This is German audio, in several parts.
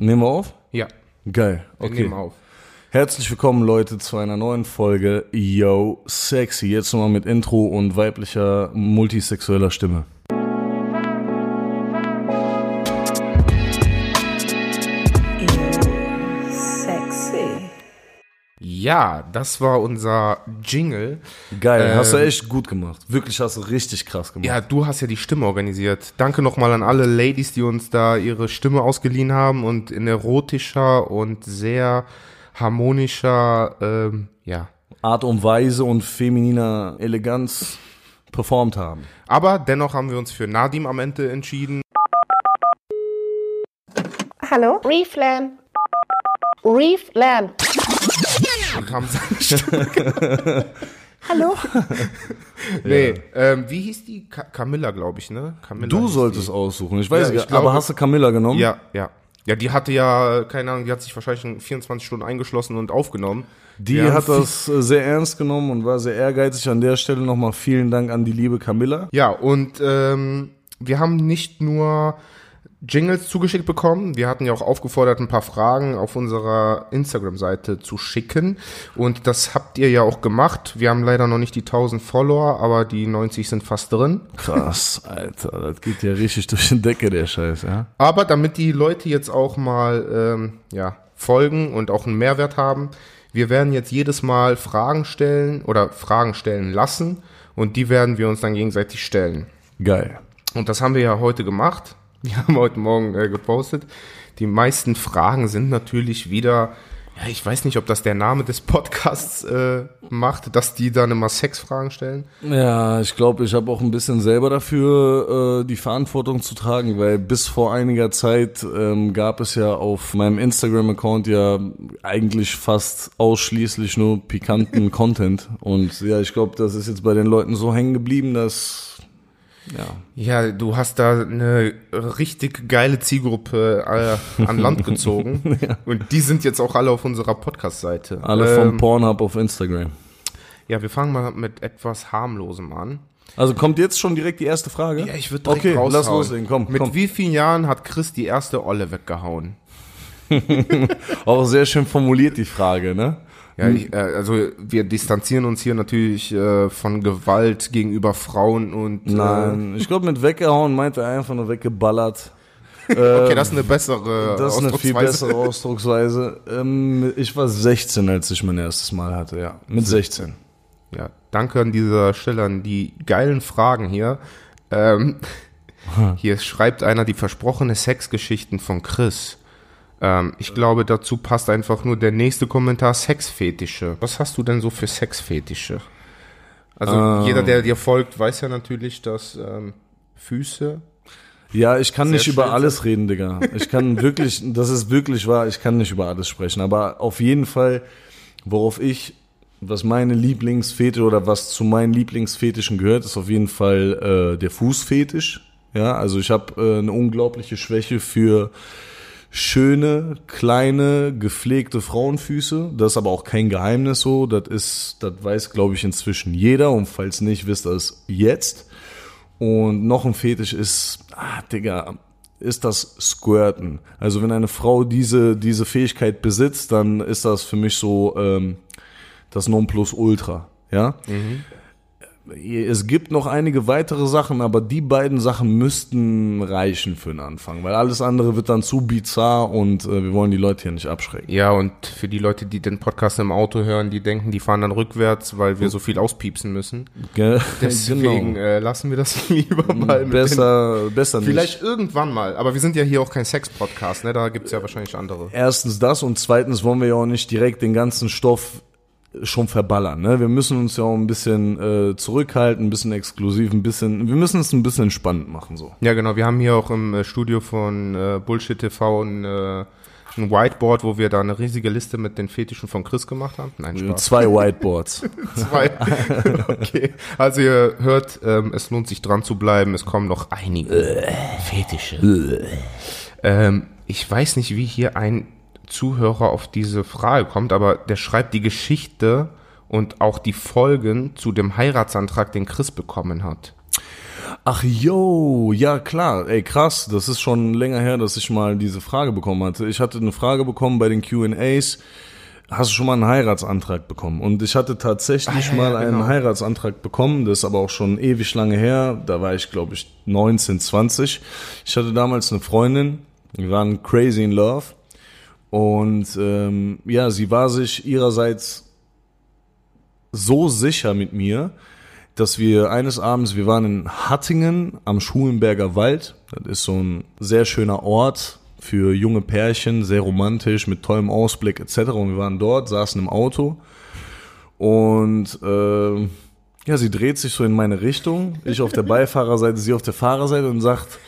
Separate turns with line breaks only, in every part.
Nehmen wir auf?
Ja,
Geil.
wir
Okay.
nehmen auf.
Herzlich willkommen, Leute, zu einer neuen Folge Yo Sexy. Jetzt nochmal mit Intro und weiblicher multisexueller Stimme.
Ja, das war unser Jingle.
Geil, hast du
Ähm,
echt gut gemacht. Wirklich hast du richtig krass gemacht.
Ja, du hast ja die Stimme organisiert. Danke nochmal an alle Ladies, die uns da ihre Stimme ausgeliehen haben und in erotischer und sehr harmonischer, ähm, ja.
Art und Weise und femininer Eleganz performt haben.
Aber dennoch haben wir uns für Nadim am Ende entschieden.
Hallo?
Reeflam. Reeflam.
Und haben seine Stimme.
Hallo?
Nee, ähm, wie hieß die? Ka Camilla, glaube ich, ne? Camilla
Du solltest aussuchen. Ich weiß
Ja,
nicht,
ich glaube-
aber hast du Camilla genommen?
die. Ja, ja. Ja, die hatte ja, keine Ahnung, die hat sich wahrscheinlich in 24 Stunden eingeschlossen und aufgenommen.
Die
haben
hat das äh, sehr ernst genommen und war sehr ehrgeizig. An der Stelle nochmal vielen Dank an die liebe Camilla.
Ja, und ähm, wir haben nicht nur Jingles zugeschickt bekommen, wir hatten ja auch aufgefordert, ein paar Fragen auf unserer Instagram-Seite zu schicken. Und das habt ihr ja auch gemacht. Wir haben leider noch nicht die 1000 Follower, aber die 90 sind fast drin.
Krass, Alter, das geht ja richtig durch die Decke, der Scheiß, ja.
Aber damit die Leute jetzt auch mal ähm, ja, folgen und auch einen Mehrwert haben, wir werden jetzt jedes Mal Fragen stellen oder Fragen stellen lassen und die werden wir uns dann gegenseitig stellen.
Geil.
Und das haben wir ja heute gemacht. Wir haben heute Morgen äh, gepostet. Die meisten Fragen sind natürlich wieder, ja, ich weiß nicht, ob das der Name des Podcasts äh, macht, dass die dann immer Sexfragen stellen.
Ja, ich glaube, ich habe auch ein bisschen selber dafür äh, die Verantwortung zu tragen, weil bis vor einiger Zeit ähm, gab es ja auf meinem Instagram-Account ja eigentlich fast ausschließlich nur pikanten Content. Und ja, ich glaube, das ist jetzt bei den Leuten so hängen geblieben, dass ja,
Ja, du hast da eine richtig geile Zielgruppe äh, an Land gezogen. Und die sind jetzt auch alle auf unserer Podcast-Seite.
alle vom
Ähm,
Pornhub auf Instagram.
Ja, wir fangen mal mit etwas harmlosem an.
Also kommt jetzt schon direkt die erste Frage?
Ja, ich würde direkt
Okay,
raushauen.
lass loslegen, komm,
Mit
komm.
wie vielen Jahren hat Chris die erste Olle weggehauen?
Auch sehr schön formuliert die Frage, ne?
Ja, ich, äh, also wir distanzieren uns hier natürlich äh, von Gewalt gegenüber Frauen und äh,
Nein, ich glaube mit weggehauen meint er einfach nur weggeballert.
okay, das ist eine bessere
Das ist eine viel
Ausdrucksweise.
bessere Ausdrucksweise. Ähm, ich war 16, als ich mein erstes Mal hatte, ja. Mit 16.
Ja, danke an dieser Stelle an die geilen Fragen hier. Ähm, hier schreibt einer die versprochene Sexgeschichten von Chris. Ähm, ich glaube, dazu passt einfach nur der nächste Kommentar Sexfetische. Was hast du denn so für Sexfetische? Also
Ähm.
jeder, der dir folgt, weiß ja natürlich, dass ähm, Füße
Ja, ich kann nicht über alles reden, Digga. Ich kann wirklich, das ist wirklich wahr, ich kann nicht über alles sprechen. Aber auf jeden Fall, worauf ich, was meine Lieblingsfetisch oder was zu meinen Lieblingsfetischen gehört, ist auf jeden Fall äh, der Fußfetisch. Ja, also ich habe äh, eine unglaubliche Schwäche für schöne, kleine, gepflegte Frauenfüße. Das ist aber auch kein Geheimnis so. Das ist, das weiß, glaube ich, inzwischen jeder. Und falls nicht, wisst ihr es jetzt. Und noch ein Fetisch ist, ah, Digga, ist das Squirten. Also wenn eine Frau diese, diese Fähigkeit besitzt, dann ist das für mich so ähm, das Nonplusultra. Ja? Es gibt noch einige weitere Sachen, aber die beiden Sachen müssten reichen für den Anfang, weil alles andere wird dann zu bizarr und äh, wir wollen die Leute hier nicht abschrecken.
Ja, und für die Leute, die den Podcast im Auto hören, die denken, die fahren dann rückwärts, weil wir so viel auspiepsen müssen.
Gell?
Deswegen
Genau.
äh, lassen wir das lieber mal mit den
besser, besser nicht.
Vielleicht irgendwann mal, aber wir sind ja hier auch kein Sex-Podcast, ne? Da gibt's ja wahrscheinlich andere.
Erstens das und zweitens wollen wir ja auch nicht direkt den ganzen Stoff schon verballern. Ne? Wir müssen uns ja auch ein bisschen äh, zurückhalten, ein bisschen exklusiv, ein bisschen, wir müssen es ein bisschen spannend machen so.
Ja, genau. Wir haben hier auch im äh, Studio von äh, Bullshit TV ein, äh, ein Whiteboard, wo wir da eine riesige Liste mit den Fetischen von Chris gemacht haben. Nein, Spaß.
Zwei Whiteboards.
Zwei. okay. Also ihr hört, ähm, es lohnt sich dran zu bleiben. Es kommen noch einige Fetische. ähm, ich weiß nicht, wie hier ein Zuhörer auf diese Frage kommt, aber der schreibt die Geschichte und auch die Folgen zu dem Heiratsantrag, den Chris bekommen hat.
Ach yo, ja klar, ey krass, das ist schon länger her, dass ich mal diese Frage bekommen hatte. Ich hatte eine Frage bekommen bei den Q&As, hast du schon mal einen Heiratsantrag bekommen? Und ich hatte tatsächlich
Ah, ja,
mal
ja,
einen
genau.
Heiratsantrag bekommen, das ist aber auch schon ewig lange her, da war ich glaube ich 19, 20. Ich hatte damals eine Freundin, wir waren crazy in love und ähm, ja, sie war sich ihrerseits so sicher mit mir, dass wir eines Abends, wir waren in Hattingen am Schulenberger Wald. Das ist so ein sehr schöner Ort für junge Pärchen, sehr romantisch, mit tollem Ausblick etc. Und wir waren dort, saßen im Auto und äh, ja, sie dreht sich so in meine Richtung, ich auf der Beifahrerseite, sie auf der Fahrerseite und sagt,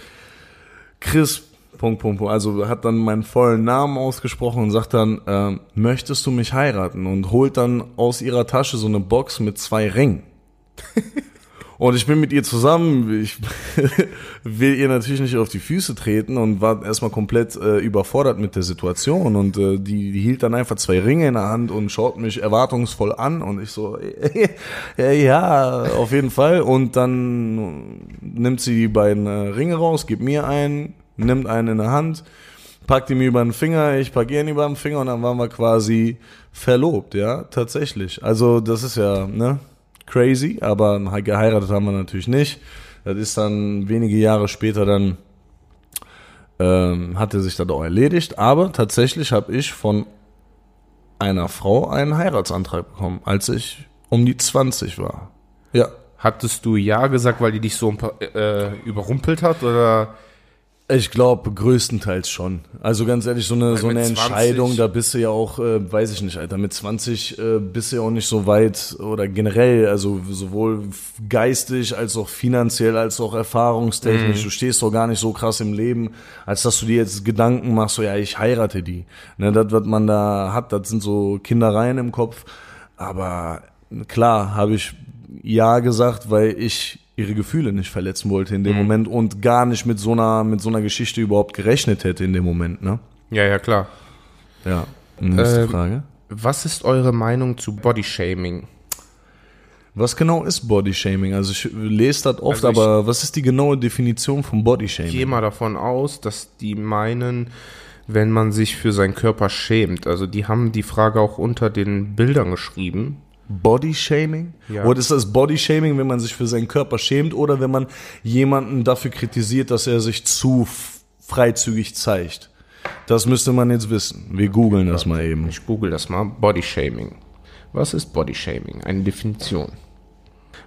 Chris, Punkt, Punkt, Punkt. Also hat dann meinen vollen Namen ausgesprochen und sagt dann, ähm, möchtest du mich heiraten? Und holt dann aus ihrer Tasche so eine Box mit zwei Ringen. Und ich bin mit ihr zusammen, ich will ihr natürlich nicht auf die Füße treten und war erstmal komplett äh, überfordert mit der Situation und äh, die, die hielt dann einfach zwei Ringe in der Hand und schaut mich erwartungsvoll an und ich so, ja, auf jeden Fall und dann nimmt sie die beiden äh, Ringe raus, gibt mir einen, nimmt einen in der Hand, packt ihn mir über den Finger, ich pack ihn über den Finger und dann waren wir quasi verlobt, ja, tatsächlich. Also das ist ja, ne, crazy, aber geheiratet haben wir natürlich nicht. Das ist dann wenige Jahre später dann ähm, hatte sich das auch erledigt, aber tatsächlich habe ich von einer Frau einen Heiratsantrag bekommen, als ich um die 20 war. Ja.
Hattest du Ja gesagt, weil die dich so äh, überrumpelt hat? Oder
Ich glaube größtenteils schon. Also ganz ehrlich, so eine, so eine
20
Entscheidung, da bist du ja auch, äh, weiß ich nicht, Alter, mit 20 äh, bist du ja auch nicht so weit oder generell, also sowohl geistig als auch finanziell als auch erfahrungstechnisch. Du stehst doch gar nicht so krass im Leben, als dass du dir jetzt Gedanken machst, so ja, ich heirate die. Ne, das, was man da hat, das sind so Kindereien im Kopf. Aber klar, habe ich ja gesagt, weil ich ihre Gefühle nicht verletzen wollte in dem Moment und gar nicht mit so einer mit so einer Geschichte überhaupt gerechnet hätte in dem Moment, ne?
ja, ja klar.
Ja. Nächste
Ähm,
Frage.
Was ist eure Meinung zu Bodyshaming?
Was genau ist Bodyshaming? Also ich lese das oft,
Also
aber was ist die genaue Definition von Bodyshaming?
Ich gehe mal davon aus, dass die meinen, wenn man sich für seinen Körper schämt. Also die haben die Frage auch unter den Bildern geschrieben.
Bodyshaming?
Ja.
Oder ist das Bodyshaming, wenn man sich für seinen Körper schämt oder wenn man jemanden dafür kritisiert, dass er sich zu freizügig zeigt? Das müsste man jetzt wissen. Wir googeln das mal eben.
Ich google das mal. Bodyshaming. Was ist Bodyshaming? Eine Definition.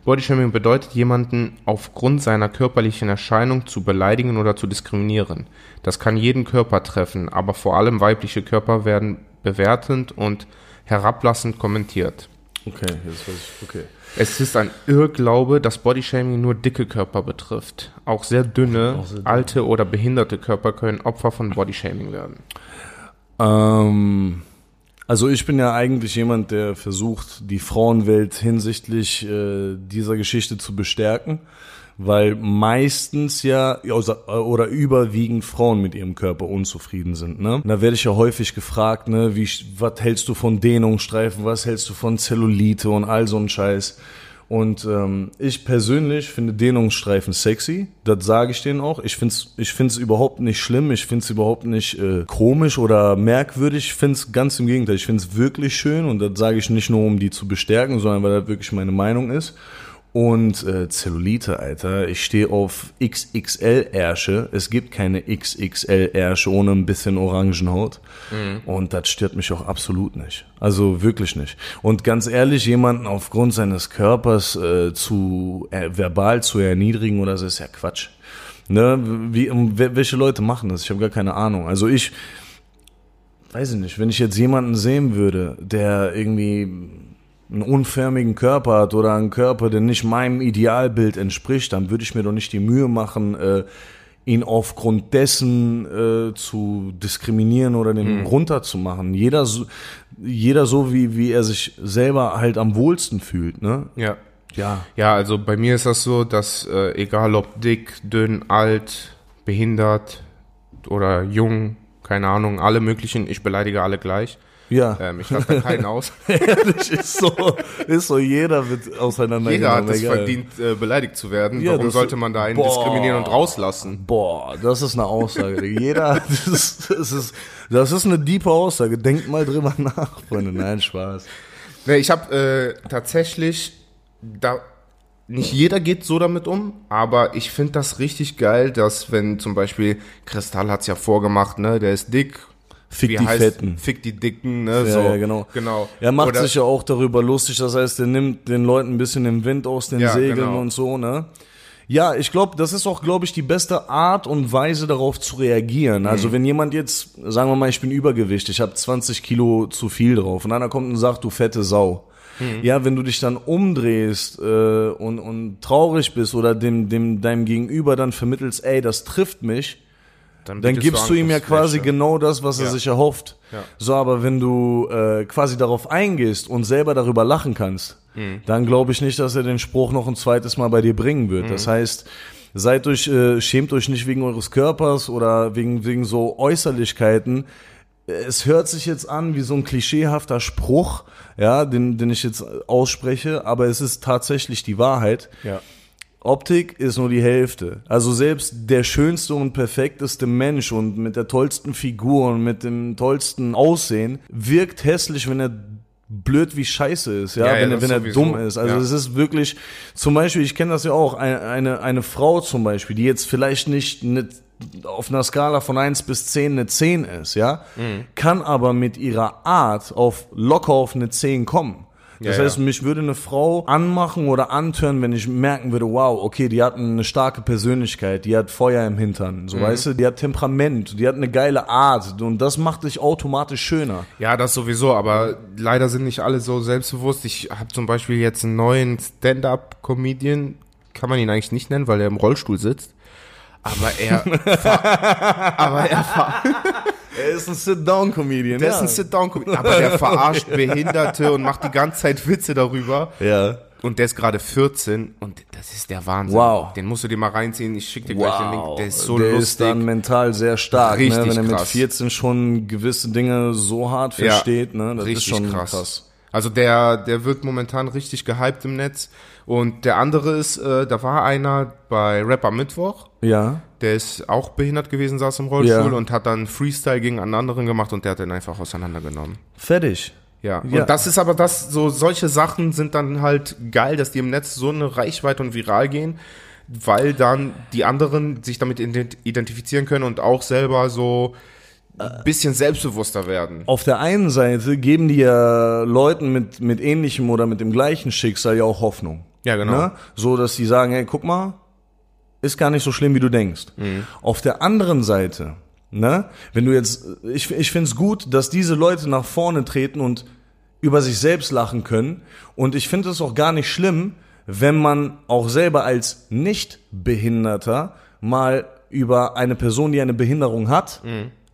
Bodyshaming bedeutet, jemanden aufgrund seiner körperlichen Erscheinung zu beleidigen oder zu diskriminieren. Das kann jeden Körper treffen, aber vor allem weibliche Körper werden bewertend und herablassend kommentiert.
Okay, jetzt weiß ich. Okay.
Es ist ein Irrglaube, dass Bodyshaming nur dicke Körper betrifft. Auch sehr dünne, alte oder behinderte Körper können Opfer von Bodyshaming werden.
Ähm, also ich bin ja eigentlich jemand, der versucht, die Frauenwelt hinsichtlich äh, dieser Geschichte zu bestärken, weil meistens ja außer- oder überwiegend Frauen mit ihrem Körper unzufrieden sind. Ne? Da werde ich ja häufig gefragt, ne, wie, was hältst du von Dehnungsstreifen, was hältst du von Zellulite und all so ein Scheiß. Und ähm, ich persönlich finde Dehnungsstreifen sexy. Das sage ich denen auch. Ich finde es ich find's überhaupt nicht schlimm. Ich finde es überhaupt nicht äh, komisch oder merkwürdig. Ich finde es ganz im Gegenteil. Ich finde es wirklich schön. Und das sage ich nicht nur, um die zu bestärken, sondern weil das wirklich meine Meinung ist. Und äh, Zellulite, Alter, ich stehe auf XXL-Ärsche. Es gibt keine XXL-Ärsche ohne ein bisschen Orangenhaut. Und das stört mich auch absolut nicht. Also wirklich nicht. Und ganz ehrlich, jemanden aufgrund seines Körpers äh, zu äh, verbal zu erniedrigen oder so ist ja Quatsch. Ne? Wie, wel- welche Leute machen das? Ich habe gar keine Ahnung. Also ich weiß ich nicht, wenn ich jetzt jemanden sehen würde, der irgendwie einen unförmigen Körper hat oder einen Körper, der nicht meinem Idealbild entspricht, dann würde ich mir doch nicht die Mühe machen, äh, ihn aufgrund dessen äh, zu diskriminieren oder den runterzumachen. Jeder so, jeder so wie, wie er sich selber halt am wohlsten fühlt, ne?
Ja.
Ja.
Ja, also bei mir ist das so, dass äh, egal ob dick, dünn, alt, behindert oder jung, keine Ahnung, alle möglichen, ich beleidige alle gleich.
Ja,
Ähm, ich lasse da keinen aus.
ehrlich, ist so, ist so, jeder wird auseinandergenommen.
Jeder hat es verdient, äh, beleidigt zu werden.
Ja,
Warum
das-
sollte man da einen
Boah.
diskriminieren und rauslassen?
Boah, das ist eine Aussage. Jeder, das ist, das ist, das ist eine diepe Aussage. Denkt mal drüber nach, Freunde. Nein, Spaß.
Nee, ich habe äh, tatsächlich, da nicht jeder geht so damit um, aber ich finde das richtig geil, dass wenn zum Beispiel Kristall hat's ja vorgemacht, ne, der ist dick.
Fick
Wie
die
heißt-
Fetten.
Fick die Dicken, ne,
Ja,
so.
ja, genau.
genau.
Er macht
Oder-
sich ja auch darüber lustig, das heißt, er nimmt den Leuten ein bisschen den Wind aus den
Ja,
Segeln
genau.
und so, ne? Ja, ich glaube, das ist auch, glaube ich, die beste Art und Weise darauf zu reagieren. Also wenn jemand jetzt, sagen wir mal, ich bin Übergewicht, ich habe 20 Kilo zu viel drauf und einer kommt und sagt, du fette Sau. Ja, wenn du dich dann umdrehst äh, und, und traurig bist oder dem, dem deinem Gegenüber dann vermittelst, ey, das trifft mich, dann
bietest
gibst du ihm ja quasi
Angriffsfläche.
genau das, was er
Ja.
sich erhofft.
Ja.
So, aber wenn du äh, quasi darauf eingehst und selber darüber lachen kannst,
Mhm.
dann glaube ich nicht, dass er den Spruch noch ein zweites Mal bei dir bringen wird.
Mhm.
Das heißt, seid euch, äh, schämt euch nicht wegen eures Körpers oder wegen, wegen so Äußerlichkeiten. Es hört sich jetzt an wie so ein klischeehafter Spruch, ja, den, den ich jetzt ausspreche, aber es ist tatsächlich die Wahrheit.
Ja.
Optik ist nur die Hälfte. Also selbst der schönste und perfekteste Mensch und mit der tollsten Figur und mit dem tollsten Aussehen wirkt hässlich, wenn er blöd wie Scheiße ist, ja,
Ja, ja,
wenn, er, wenn er
sowieso.
dumm ist. Also
Ja.
es ist wirklich, zum Beispiel, ich kenne das ja auch, eine, eine, eine Frau zum Beispiel, die jetzt vielleicht nicht eine, auf einer Skala von 1 bis 10 eine 10 ist, ja,
Mhm.
kann aber mit ihrer Art auf locker auf eine 10 kommen. Das
Ja,
heißt,
ja.
mich würde eine Frau anmachen oder antören, wenn ich merken würde, wow, okay, die hat eine starke Persönlichkeit, die hat Feuer im Hintern,
Mhm.
so weißt du, die hat Temperament, die hat eine geile Art und das macht dich automatisch schöner.
Ja, das sowieso, aber leider sind nicht alle so selbstbewusst. Ich habe zum Beispiel jetzt einen neuen Stand-up-Comedian, kann man ihn eigentlich nicht nennen, weil er im Rollstuhl sitzt. Aber er, aber er,
Er ist ein Sit-Down-Comedian.
der ist ein Sit-Down-Comedian, aber der verarscht Behinderte und macht die ganze Zeit Witze darüber.
Ja.
Und der ist gerade 14 und das ist der Wahnsinn.
Wow.
Den musst du dir mal reinziehen. Ich schicke dir gleich den Link. Der ist so
der
lustig.
ist dann mental sehr stark, ne?
Richtig
wenn er mit
krass.
14 schon gewisse Dinge so hart
Ja,
versteht. ne? Das ist
richtig
schon
krass.
krass.
Also der, der wird momentan richtig gehypt im Netz. Und der andere ist, äh, da war einer bei Rapper Mittwoch,
Ja.
der ist auch behindert gewesen, saß im Rollstuhl
Ja.
und hat dann Freestyle gegen einen anderen gemacht und der hat den einfach auseinandergenommen.
Fertig.
Ja.
Ja.
Und das ist aber das, so solche Sachen sind dann halt geil, dass die im Netz so eine Reichweite und viral gehen, weil dann die anderen sich damit ident- identifizieren können und auch selber so ein bisschen selbstbewusster werden.
Auf der einen Seite geben die ja Leuten mit, mit ähnlichem oder mit dem gleichen Schicksal ja auch Hoffnung.
Ja, genau.
Ne? So, dass die sagen, hey, guck mal, ist gar nicht so schlimm, wie du denkst.
Mhm.
Auf der anderen Seite, ne, wenn du jetzt, ich, ich finde es gut, dass diese Leute nach vorne treten und über sich selbst lachen können. Und ich finde es auch gar nicht schlimm, wenn man auch selber als Nicht-Behinderter mal über eine Person, die eine Behinderung hat,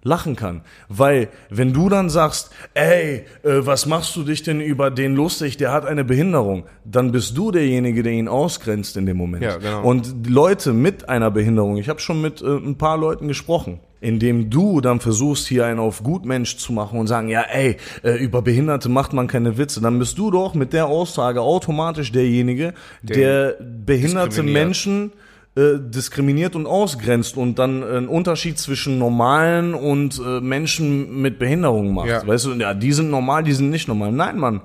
lachen kann. Weil, wenn du dann sagst, ey, äh, was machst du dich denn über den lustig, der hat eine Behinderung, dann bist du derjenige, der ihn ausgrenzt in dem Moment.
Ja, genau.
Und Leute mit einer Behinderung, ich habe schon mit äh, ein paar Leuten gesprochen, indem du dann versuchst, hier einen auf Gutmensch zu machen und sagen, ja, ey, äh, über Behinderte macht man keine Witze, dann bist du doch mit der Aussage automatisch derjenige, der behinderte. Menschen äh, diskriminiert und ausgrenzt und dann einen Unterschied zwischen normalen und äh, Menschen mit Behinderung macht.
Ja.
Weißt du, ja, die sind normal, die sind nicht normal. Nein, Mann.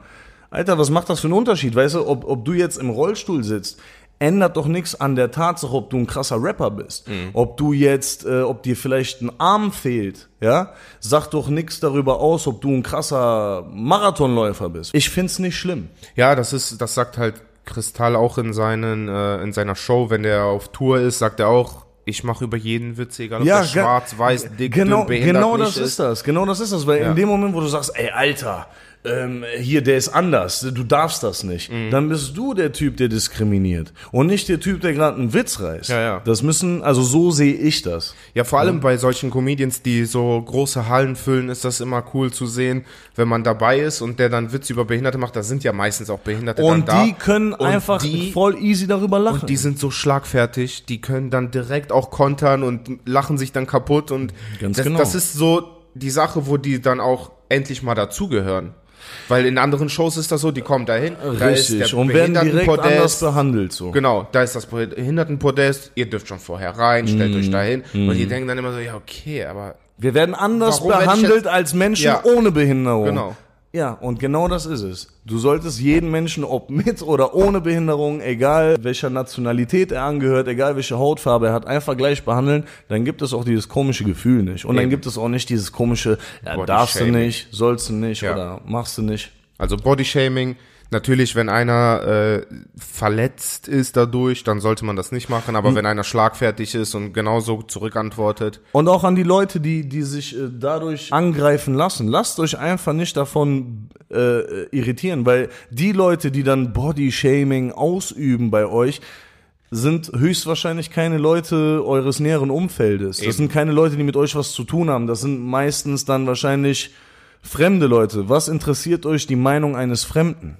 Alter, was macht das für einen Unterschied? Weißt du, ob, ob du jetzt im Rollstuhl sitzt, ändert doch nichts an der Tatsache, ob du ein krasser Rapper bist. Ob du jetzt, äh, ob dir vielleicht ein Arm fehlt, ja, sagt doch nichts darüber aus, ob du ein krasser Marathonläufer bist. Ich find's nicht schlimm.
Ja, das ist, das sagt halt Kristall auch in seinen, äh, in seiner Show, wenn der auf Tour ist, sagt er auch, ich mache über jeden Witz, egal ob
Ja, ge-
schwarz, weiß, dick,
genau,
dünn, behindert
genau das ist das, genau das ist das, weil
Ja.
in dem Moment, wo du sagst, ey, Alter, ähm, hier, der ist anders, du darfst das nicht,
Mhm.
dann bist du der Typ, der diskriminiert und nicht der Typ, der gerade einen Witz reißt.
Ja, ja.
Das müssen, also so sehe ich das.
Ja, vor allem bei solchen Comedians, die so große Hallen füllen, ist das immer cool zu sehen, wenn man dabei ist und der dann Witze über Behinderte macht. Da sind ja meistens auch Behinderte
Und
dann da.
die können
Und
einfach
die,
voll easy darüber lachen.
und die sind so schlagfertig, die können dann direkt auch kontern und lachen sich dann kaputt und
Ganz
das,
genau.
das ist so, die Sache, wo die dann auch endlich mal dazugehören. Weil in anderen Shows ist das so, die kommen dahin, da ist
Richtig.
der
Und werden direkt anders behandelt, so.
Genau, da ist das Behindertenpodest, ihr dürft schon vorher rein, stellt
Mhm.
euch dahin. Und die denken dann immer so, ja, okay, aber
Wir werden anders
Warum
behandelt als Menschen
Ja.
ohne Behinderung.
Genau.
Ja, und genau das ist es. Du solltest jeden Menschen, ob mit oder ohne Behinderung, egal welcher Nationalität er angehört, egal welche Hautfarbe er hat, einfach gleich behandeln. Dann gibt es auch dieses komische Gefühl nicht. Und dann
Eben.
gibt es auch nicht dieses komische, ja,
Body
darfst du
Shaming.
nicht, sollst du nicht
Ja.
oder machst du nicht.
Also Bodyshaming, natürlich, wenn einer äh, verletzt ist dadurch, dann sollte man das nicht machen. Aber wenn einer schlagfertig ist und genauso zurückantwortet,
Und auch an die Leute, die, die sich äh, dadurch angreifen lassen. Lasst euch einfach nicht davon äh, irritieren, weil die Leute, die dann Body-Shaming ausüben bei euch, sind höchstwahrscheinlich keine Leute eures näheren Umfeldes. Das
Eben.
sind keine Leute, die mit euch was zu tun haben. Das sind meistens dann wahrscheinlich fremde Leute. Was interessiert euch die Meinung eines Fremden?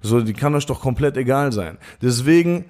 So, die kann euch doch komplett egal sein. Deswegen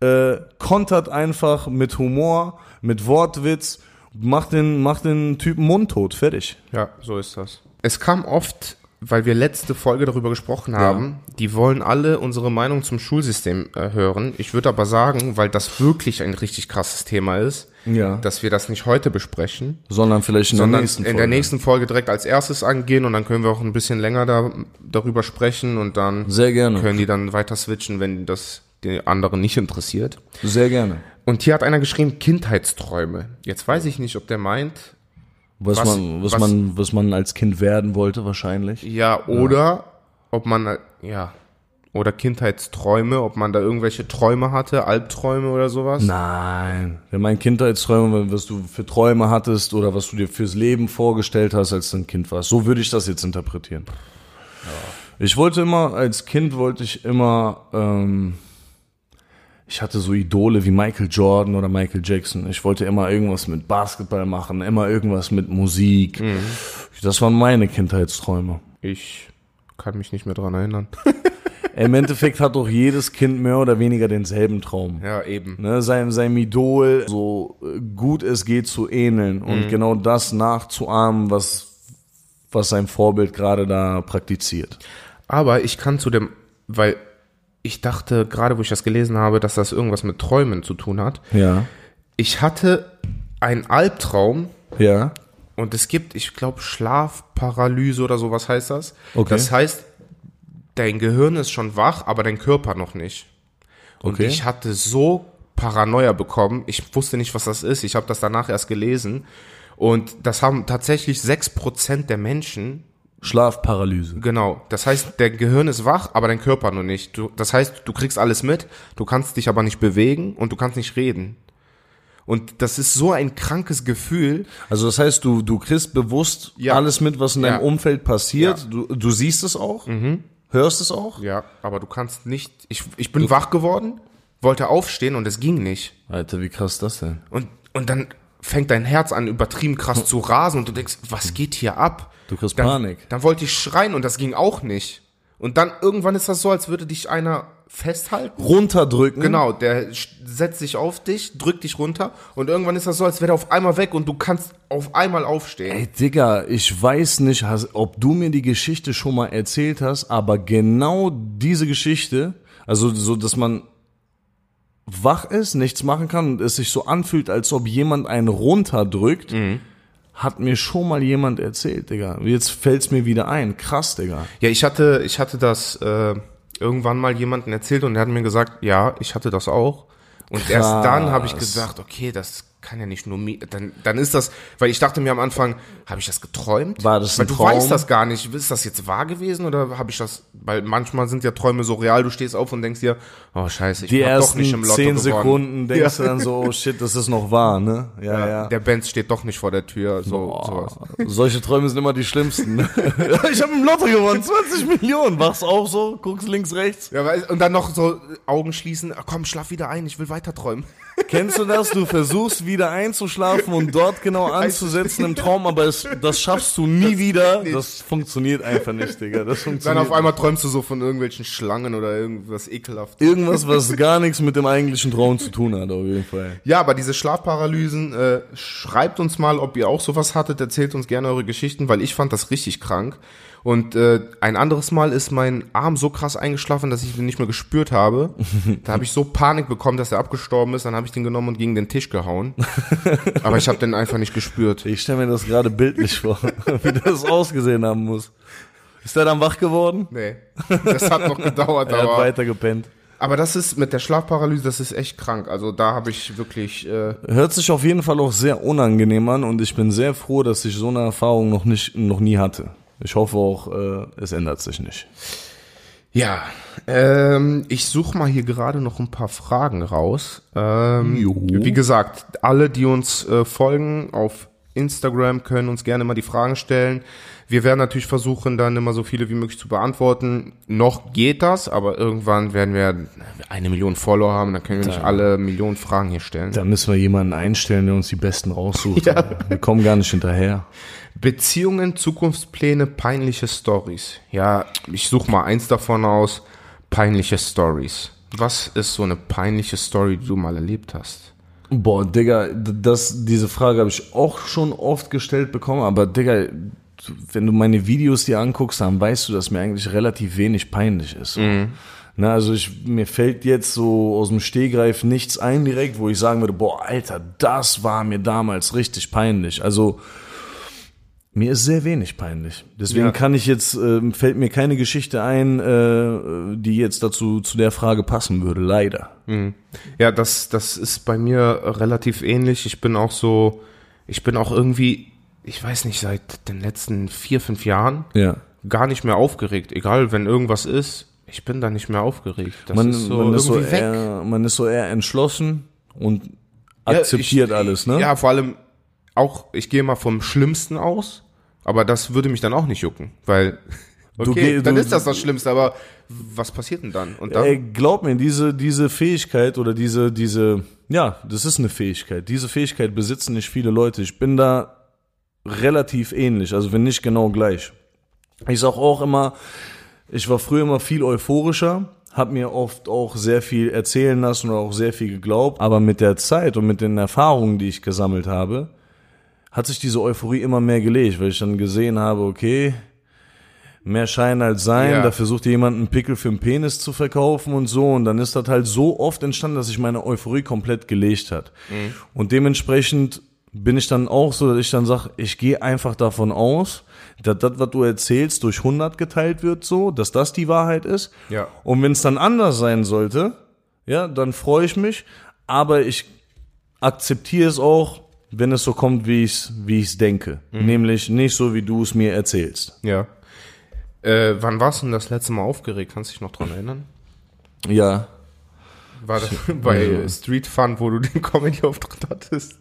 äh, kontert einfach mit Humor, mit Wortwitz, macht den, macht den Typen mundtot, fertig.
ja, so ist das. Es kam oft, weil wir letzte Folge darüber gesprochen haben, die wollen alle unsere Meinung zum Schulsystem äh, hören. Ich würde aber sagen, weil das wirklich ein richtig krasses Thema ist,
Ja.
dass wir das nicht heute besprechen,
Sondern vielleicht in
sondern
der nächsten
in
Folge.
der nächsten Folge direkt als erstes angehen und dann können wir auch ein bisschen länger da, darüber sprechen und dann
Sehr gerne.
können die dann weiter switchen, wenn das die anderen nicht interessiert.
Sehr gerne.
Und hier hat einer geschrieben Kindheitsträume. Jetzt weiß ich nicht, ob der meint,
Was,
Was-
man, was,
was-
man, was man als Kind werden wollte, wahrscheinlich.
ja oder ob man ja oder Kindheitsträume, ob man da irgendwelche Träume hatte, Albträume oder sowas.
Nein. Wenn mein Kindheitsträume, was du für Träume hattest oder was du dir fürs Leben vorgestellt hast, als du ein Kind warst. So würde ich das jetzt interpretieren. Ich wollte immer, als Kind wollte ich immer, ähm, ich hatte so Idole wie Michael Jordan oder Michael Jackson. Ich wollte immer irgendwas mit Basketball machen, immer irgendwas mit Musik. Das waren meine Kindheitsträume.
Ich kann mich nicht mehr dran erinnern.
Im Endeffekt hat doch jedes Kind mehr oder weniger denselben Traum.
ja, eben.
ne, seinem, seinem Idol so äh, gut es geht zu ähneln und genau das nachzuahmen, was, was sein Vorbild gerade da praktiziert.
Aber ich kann zu dem, weil ich dachte, gerade wo ich das gelesen habe, dass das irgendwas mit Träumen zu tun hat.
Ja.
Ich hatte einen Albtraum
Ja.
und es gibt, ich glaube, Schlafparalyse oder sowas heißt das.
Okay.
Das heißt, dein Gehirn ist schon wach, aber dein Körper noch nicht. Und
Okay.
ich hatte so Paranoia bekommen. Ich wusste nicht, was das ist. Ich habe das danach erst gelesen. Und das haben tatsächlich 6% der Menschen
Schlafparalyse.
Genau. Das heißt, der Gehirn ist wach, aber dein Körper noch nicht. Du, das heißt, du kriegst alles mit, du kannst dich aber nicht bewegen und du kannst nicht reden. Und das ist so ein krankes Gefühl.
Also das heißt, du, du kriegst bewusst
Ja.
alles mit, was in deinem
Ja.
Umfeld passiert.
Ja.
Du, du siehst es auch, hörst es auch.
Ja, aber du kannst nicht. Ich, ich bin wach geworden, wollte aufstehen und es ging nicht.
Alter, wie krass ist das denn?
Und, und dann fängt dein Herz an, übertrieben krass zu rasen und du denkst, was geht hier ab?
Du kriegst
dann,
Panik.
Dann wollte ich schreien und das ging auch nicht. Und dann irgendwann ist das so, als würde dich einer festhalten.
Runterdrücken.
Genau, der setzt sich auf dich, drückt dich runter und irgendwann ist das so, als wäre er auf einmal weg und du kannst auf einmal aufstehen.
Ey, Digga, ich weiß nicht, ob du mir die Geschichte schon mal erzählt hast, aber genau diese Geschichte, also so, dass man wach ist, nichts machen kann und es sich so anfühlt, als ob jemand einen runterdrückt, hat mir schon mal jemand erzählt, Digga. Jetzt fällt's mir wieder ein. Krass, Digga.
Ja, ich hatte, ich hatte das äh, irgendwann mal jemanden erzählt und der hat mir gesagt, ja, ich hatte das auch. Und erst dann habe ich
Krass.
gesagt, okay, das kann ja nicht nur mir, dann, dann ist das, weil ich dachte mir am Anfang, habe ich das geträumt?
War das
weil
ein
du
Traum?
weißt das gar nicht, ist das jetzt wahr gewesen oder habe ich das, weil manchmal sind ja Träume so real, du stehst auf und denkst dir, oh scheiße, ich
Die
hab doch nicht im Lotto
zehn. Sekunden denkst
Ja.
du dann so, oh shit, das ist noch wahr, ne? Ja, ja.
Der Benz steht doch nicht vor der Tür, so, sowas.
Solche Träume sind immer die schlimmsten. ich habe im Lotto gewonnen, 20 Millionen. Wachst auch so, guckst links, rechts.
Ja, weil- und dann noch so Augen schließen, komm, schlaf wieder ein, ich will weiter träumen.
Kennst du das? Du versuchst wieder einzuschlafen und dort genau anzusetzen im Traum, aber es, das schaffst du nie wieder. Das funktioniert einfach nicht, Digga. Das
Dann
funktioniert
auf einmal träumst du so von irgendwelchen Schlangen oder irgendwas ekelhaft.
Irgendwas, was gar nichts mit dem eigentlichen Traum zu tun hat, auf jeden Fall.
Ja, aber diese Schlafparalysen, äh, schreibt uns mal, ob ihr auch sowas hattet, erzählt uns gerne eure Geschichten, weil ich fand das richtig krank. Und äh, ein anderes Mal ist mein Arm so krass eingeschlafen, dass ich ihn nicht mehr gespürt habe. Da habe ich so Panik bekommen, dass er abgestorben ist. Dann habe ich den genommen und gegen den Tisch gehauen. Aber ich habe den einfach nicht gespürt.
Ich stelle mir das gerade bildlich vor, wie das ausgesehen haben muss. Ist er dann wach geworden?
Nee, das hat noch gedauert,
Er hat
aber,
weiter gepennt.
aber das ist mit der Schlafparalyse, das ist echt krank. Also da habe ich wirklich, äh,
Hört sich auf jeden Fall auch sehr unangenehm an und ich bin sehr froh, dass ich so eine Erfahrung noch nicht, noch nie hatte. Ich hoffe auch, äh, es ändert sich nicht.
ja, ähm, ich suche mal hier gerade noch ein paar Fragen raus. Ähm, wie gesagt, alle, die uns äh, folgen auf Instagram, können uns gerne mal die Fragen stellen. Wir werden natürlich versuchen, dann immer so viele wie möglich zu beantworten. Noch geht das, aber irgendwann werden wir eine Million Follower haben, dann können wir nicht alle Millionen Fragen hier stellen.
Da müssen wir jemanden einstellen, der uns die besten raussucht. Wir kommen gar nicht hinterher.
Beziehungen, Zukunftspläne, peinliche Stories. Ja, ich suche mal eins davon aus. Peinliche Stories. Was ist so eine peinliche Story, die du mal erlebt hast?
Boah, Digga, das, diese Frage habe ich auch schon oft gestellt bekommen, aber Digga, wenn du meine Videos dir anguckst, dann weißt du, dass mir eigentlich relativ wenig peinlich ist. So. Na, also ich, mir fällt jetzt so aus dem Stehgreif nichts ein direkt, wo ich sagen würde, boah, Alter, das war mir damals richtig peinlich. Also mir ist sehr wenig peinlich. Deswegen
Ja.
kann ich jetzt, ähm, fällt mir keine Geschichte ein, äh, die jetzt dazu zu der Frage passen würde, leider.
Ja, das, das ist bei mir relativ ähnlich. Ich bin auch so, ich bin auch irgendwie, ich weiß nicht, seit den letzten vier, fünf Jahren
Ja.
gar nicht mehr aufgeregt. Egal, wenn irgendwas ist, ich bin da nicht mehr aufgeregt. Das
man,
ist so
man, ist so
irgendwie weg.
eher, man ist so eher entschlossen und
Ja,
akzeptiert
ich-
alles, ne?
Ja, vor allem auch, ich gehe mal vom Schlimmsten aus, aber das würde mich dann auch nicht jucken, weil,
Du
okay,
geh-
dann
du-
ist das das Schlimmste, aber was passiert denn dann? Und dann,
Ey, glaub mir, diese, diese Fähigkeit oder diese, diese, ja, das ist eine Fähigkeit. Diese Fähigkeit besitzen nicht viele Leute. Ich bin da relativ ähnlich, also wenn nicht genau gleich. Ich sag auch immer, ich war früher immer viel euphorischer, hab mir oft auch sehr viel erzählen lassen oder auch sehr viel geglaubt, aber mit der Zeit und mit den Erfahrungen, die ich gesammelt habe, hat sich diese Euphorie immer mehr gelegt, weil ich dann gesehen habe, okay, mehr Schein als Sein,
Ja.
da versucht jemand einen Pickel für einen Penis zu verkaufen und so und dann ist das halt so oft entstanden, dass sich meine Euphorie komplett gelegt hat. Und dementsprechend bin ich dann auch so, dass ich dann sage, ich gehe einfach davon aus, dass das, was du erzählst, durch 100 geteilt wird so, dass das die Wahrheit ist.
Ja.
Und wenn es dann anders sein sollte, ja, dann freue ich mich, aber ich akzeptiere es auch, wenn es so kommt, wie ich es wie ich's denke. Nämlich nicht so, wie du es mir erzählst.
ja. Äh, wann warst du denn das letzte Mal aufgeregt? Kannst du dich noch dran erinnern?
Ja.
War das bei Street Fun, wo du den Comedy-Auftritt hattest?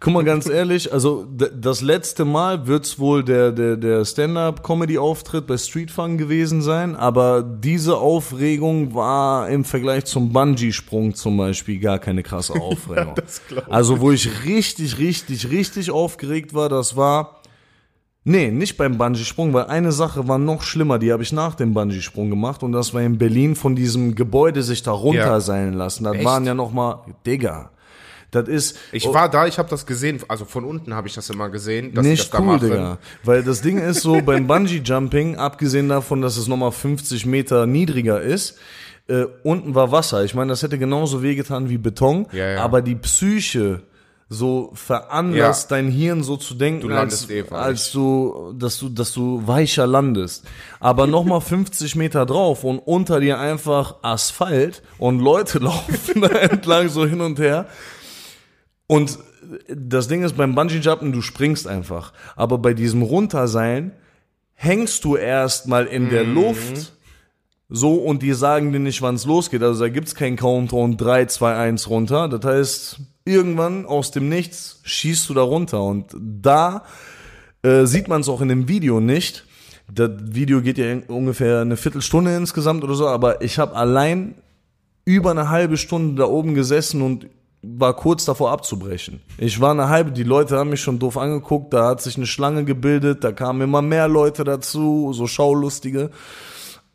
Guck mal, ganz ehrlich, also das letzte Mal wird's wohl der, der, der Stand-Up-Comedy-Auftritt bei Street Fun gewesen sein, aber diese Aufregung war im Vergleich zum Bungee-Sprung zum Beispiel gar keine krasse Aufregung. also wo ich richtig, richtig, richtig aufgeregt war, das war, nee, nicht beim Bungee-Sprung, weil eine Sache war noch schlimmer, die habe ich nach dem Bungee-Sprung gemacht und das war in Berlin von diesem Gebäude sich da runterseilen lassen. Das
Echt?
waren ja noch mal, Digga, das ist...
Ich war da, ich habe das gesehen, also von unten habe ich das immer gesehen, dass ich
Nicht
das da
cool,
mache.
Digga. Weil das Ding ist so, beim Bungee-Jumping, abgesehen davon, dass es nochmal 50 Meter niedriger ist, äh, unten war Wasser. Ich meine, das hätte genauso wehgetan wie Beton,
Ja, ja.
aber die Psyche so veranlasst,
Ja.
dein Hirn so zu denken,
Du
als,
eh
als du, dass du, dass du weicher landest. Aber nochmal 50 Meter drauf und unter dir einfach Asphalt und Leute laufen da entlang so hin und her. Und das Ding ist beim Bungee-Jumpen, du springst einfach. Aber bei diesem Runterseilen hängst du erstmal in der Luft so und die sagen dir nicht, wann es losgeht. Also da gibt's keinen Countdown 3, 2, 1 runter. Das heißt, irgendwann aus dem Nichts schießt du da runter. Und da äh, sieht man es auch in dem Video nicht. Das Video geht ja ungefähr eine Viertelstunde insgesamt oder so, aber ich habe allein über eine halbe Stunde da oben gesessen und war kurz davor abzubrechen. Ich war eine halbe, die Leute haben mich schon doof angeguckt, da hat sich eine Schlange gebildet, da kamen immer mehr Leute dazu, so Schaulustige.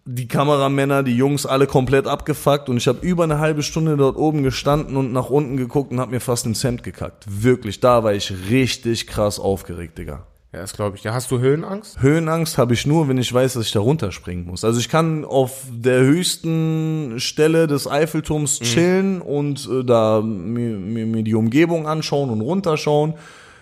Die Kameramänner, die Jungs, alle komplett abgefuckt und ich habe über eine halbe Stunde dort oben gestanden und nach unten geguckt und habe mir fast ins Hemd gekackt. Wirklich, da war ich richtig krass aufgeregt, Digga.
Ja, das glaube ich. Ja, hast du Höhenangst?
Höhenangst habe ich nur, wenn ich weiß, dass ich da runterspringen muss. Also ich kann auf der höchsten Stelle des Eiffelturms chillen und äh, da mir, mir, mir die Umgebung anschauen und runterschauen.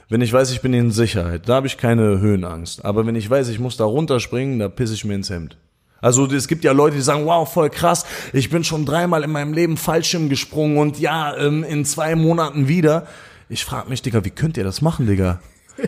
Wenn ich weiß, ich bin in Sicherheit, da habe ich keine Höhenangst. Aber wenn ich weiß, ich muss da runterspringen, da pisse ich mir ins Hemd. Also es gibt ja Leute, die sagen, wow, voll krass, ich bin schon dreimal in meinem Leben Fallschirm gesprungen und ja, ähm, in zwei Monaten wieder. Ich frage mich, Digga, wie könnt ihr das machen, Digga?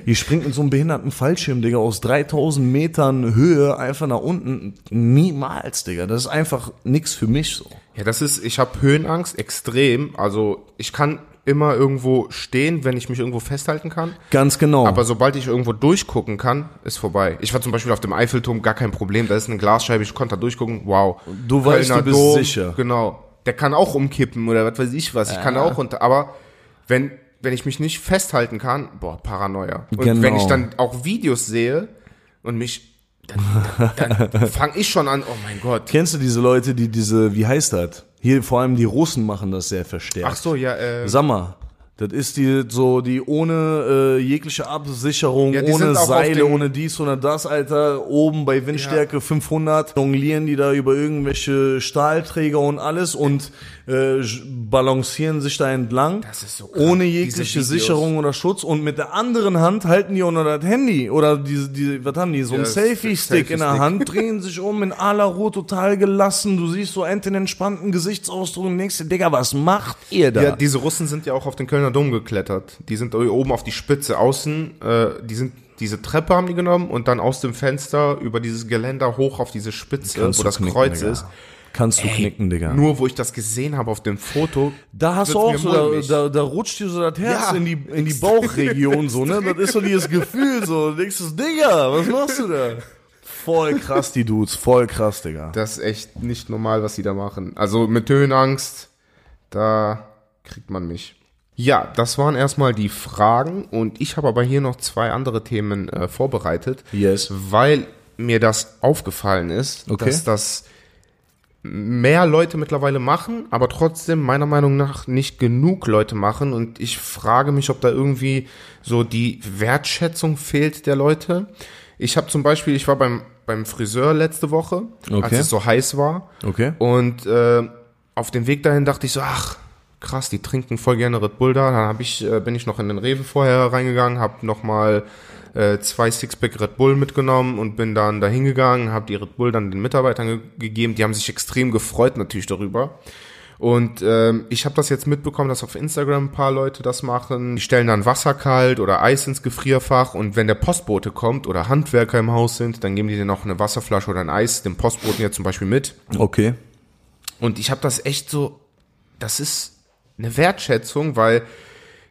Ihr springt mit so einem behinderten Fallschirm, Digga, aus 3000 Metern Höhe einfach nach unten. Niemals, Digga. Das ist einfach nix für mich so.
Ja, das ist, ich habe Höhenangst extrem. Also ich kann immer irgendwo stehen, wenn ich mich irgendwo festhalten kann.
Ganz genau.
Aber sobald ich irgendwo durchgucken kann, ist vorbei. Ich war zum Beispiel auf dem Eiffelturm, gar kein Problem. Da ist eine Glasscheibe, ich konnte da durchgucken. Wow.
Du weißt, du bist sicher.
Genau. Der kann auch umkippen oder was weiß ich was. Ich kann auch runter. Aber wenn, wenn ich mich nicht festhalten kann, boah, Paranoia. Und
Genau.
wenn ich dann auch Videos sehe und mich, dann, dann, dann fange ich schon an, oh mein Gott.
Kennst du diese Leute, die diese, wie heißt das? Hier vor allem die Russen machen das sehr verstärkt.
Ach so, ja, äh,
Sag mal, das ist die so die ohne äh, jegliche Absicherung,
Ja,
ohne Seile, ohne dies oder das, Alter. Oben bei Windstärke 500 jonglieren die da über irgendwelche Stahlträger und alles und äh, balancieren sich da entlang.
Das ist so
ohne jegliche. Sicherung oder Schutz und mit der anderen Hand halten die auch noch das Handy oder diese, diese was haben die, so ein
Ja,
Selfie-Stick in der. Hand, drehen sich um in aller Ruhe, total gelassen. Du siehst so einen entspannten Gesichtsausdruck und denkst dir, Digga, was macht ihr da?
Ja, diese Russen sind ja auch auf den Kölner Dom geklettert. Die sind oben auf die Spitze außen, äh, die sind diese Treppe haben die genommen und dann aus dem Fenster über dieses Geländer hoch auf diese Spitze,
Kannst
wo das
knicken,
Kreuz
Digga.
ist.
Kannst du knicken, Digga.
Nur wo ich das gesehen habe auf dem Foto.
da hast du auch so, da, da, da rutscht dir so das Herz
Ja,
in die, in die Bauchregion, so, ne? Das ist so dieses Gefühl, so. Du denkst Digga, was machst du da? Voll krass, die Dudes, voll krass, Digga.
Das ist echt nicht normal, was die da machen. Also mit Höhenangst, da kriegt man mich. Ja, das waren erstmal die Fragen und ich habe aber hier noch zwei andere Themen äh, vorbereitet.
Yes.
Weil mir das aufgefallen ist,
Okay.
dass das mehr Leute mittlerweile machen, aber trotzdem meiner Meinung nach nicht genug Leute machen und ich frage mich, ob da irgendwie so die Wertschätzung fehlt der Leute. Ich habe zum Beispiel, ich war beim, beim Friseur letzte Woche, als
Okay.
es so heiß war
Okay.
und äh, auf dem Weg dahin dachte ich so, ach krass, die trinken voll gerne Red Bull da. Dann hab ich, äh, bin ich noch in den Rewe vorher reingegangen, habe nochmal äh, zwei Sixpack Red Bull mitgenommen und bin dann da hingegangen, habe die Red Bull dann den Mitarbeitern ge gegeben. Die haben sich extrem gefreut natürlich darüber. Und ähm, ich habe das jetzt mitbekommen, dass auf Instagram ein paar Leute das machen. Die stellen dann Wasser kalt oder Eis ins Gefrierfach und wenn der Postbote kommt oder Handwerker im Haus sind, dann geben die denen auch eine Wasserflasche oder ein Eis, dem Postboten ja zum Beispiel mit.
Okay.
Und ich habe das echt so, das ist eine Wertschätzung, weil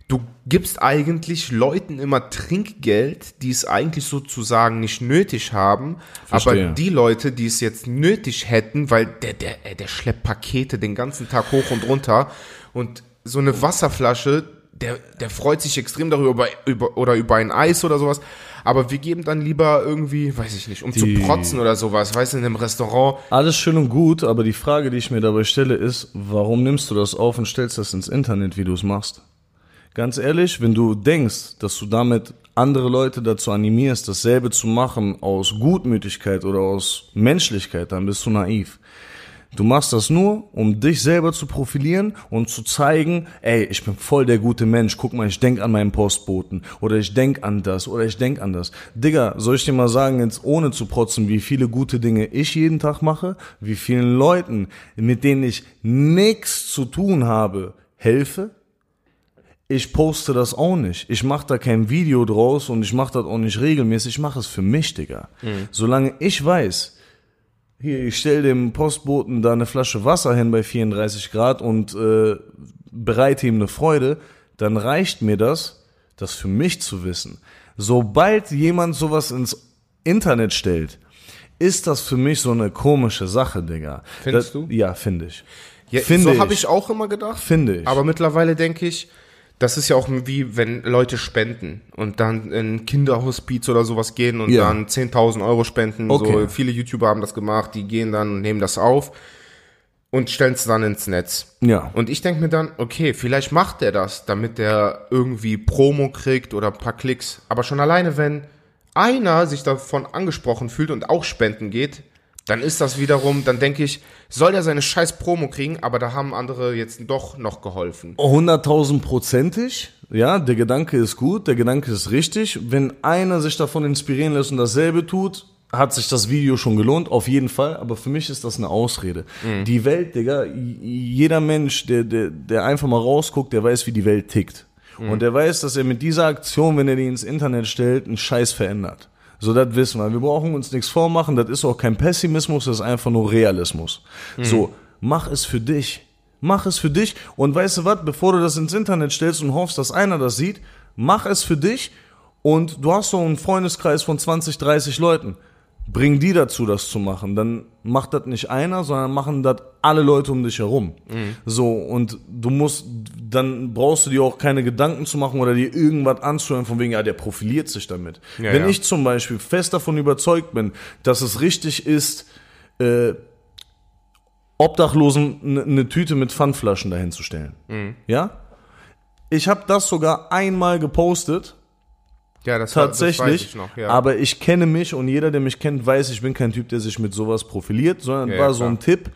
du gibst eigentlich Leuten immer Trinkgeld, die es eigentlich sozusagen nicht nötig haben.
Verstehe.
Aber die Leute, die es jetzt nötig hätten, weil der, der, der schleppt Pakete den ganzen Tag hoch und runter und so eine Wasserflasche, der, der freut sich extrem darüber über, oder über ein Eis oder sowas. Aber wir geben dann lieber irgendwie, weiß ich nicht, um
Die-
zu protzen oder sowas, weißt du, in einem Restaurant.
Alles schön und gut, aber die Frage, die ich mir dabei stelle, ist, warum nimmst du das auf und stellst das ins Internet, wie du es machst? Ganz ehrlich, wenn du denkst, dass du damit andere Leute dazu animierst, dasselbe zu machen aus Gutmütigkeit oder aus Menschlichkeit, dann bist du naiv. Du machst das nur, um dich selber zu profilieren und zu zeigen, ey, ich bin voll der gute Mensch, guck mal, ich denk an meinen Postboten oder ich denk an das oder ich denk an das. Digga, soll ich dir mal sagen, jetzt ohne zu protzen, wie viele gute Dinge ich jeden Tag mache, wie vielen Leuten, mit denen ich nichts zu tun habe, helfe? Ich poste das auch nicht. Ich mache da kein Video draus und ich mache das auch nicht regelmäßig. Ich mache es für mich, Digga. Solange ich weiß, hier, ich stell dem Postboten da eine Flasche Wasser hin bei 34 Grad und äh, bereite ihm eine Freude, dann reicht mir das, das für mich zu wissen. Sobald jemand sowas ins Internet stellt, ist das für mich so eine komische Sache, Digga.
Findest
das,
du?
Ja, finde ich.
Ja,
Finde
so habe ich auch immer gedacht.
Finde ich.
Aber mittlerweile denke ich, das ist ja auch wie wenn Leute spenden und dann in Kinderhospiz oder sowas gehen und
Ja.
dann 10.000 Euro spenden.
Okay.
So viele YouTuber haben das gemacht, die gehen dann und nehmen das auf und stellen es dann ins Netz.
Ja.
Und ich denke mir dann, okay, vielleicht macht der das, damit der irgendwie Promo kriegt oder ein paar Klicks. Aber schon alleine, wenn einer sich davon angesprochen fühlt und auch spenden geht, dann ist das wiederum, dann denke ich, soll der seine scheiß Promo kriegen, aber da haben andere jetzt doch noch geholfen.
100.000 prozentig. Ja, der Gedanke ist gut, der Gedanke ist richtig. Wenn einer sich davon inspirieren lässt und dasselbe tut, hat sich das Video schon gelohnt, auf jeden Fall. Aber für mich ist das eine Ausrede. Die Welt, Digga, jeder Mensch, der, der, der einfach mal rausguckt, der weiß, wie die Welt tickt. Und der weiß, dass er mit dieser Aktion, wenn er die ins Internet stellt, einen Scheiß verändert. So, das wissen wir. Wir brauchen uns nichts vormachen. Das ist auch kein Pessimismus, das ist einfach nur Realismus. So, mach es für dich. Mach es für dich. Und weißt du was, bevor du das ins Internet stellst und hoffst, dass einer das sieht, mach es für dich. Und du hast so einen Freundeskreis von 20, 30 Leuten. Bring die dazu, das zu machen. Dann macht das nicht einer, sondern machen das alle Leute um dich herum. So, und du musst, dann brauchst du dir auch keine Gedanken zu machen oder dir irgendwas anzuhören, von wegen, ja, der profiliert sich damit.
Ja,
Wenn
ja.
ich zum Beispiel fest davon überzeugt bin, dass es richtig ist, äh, Obdachlosen eine ne Tüte mit Pfandflaschen dahin zu stellen.
Mhm.
Ja? Ich habe das sogar einmal gepostet,
Ja, das, war- das
tatsächlich.
ich noch. Ja.
Aber ich kenne mich und jeder, der mich kennt, weiß, ich bin kein Typ, der sich mit sowas profiliert, sondern
Ja,
war
ja,
so ein. Tipp,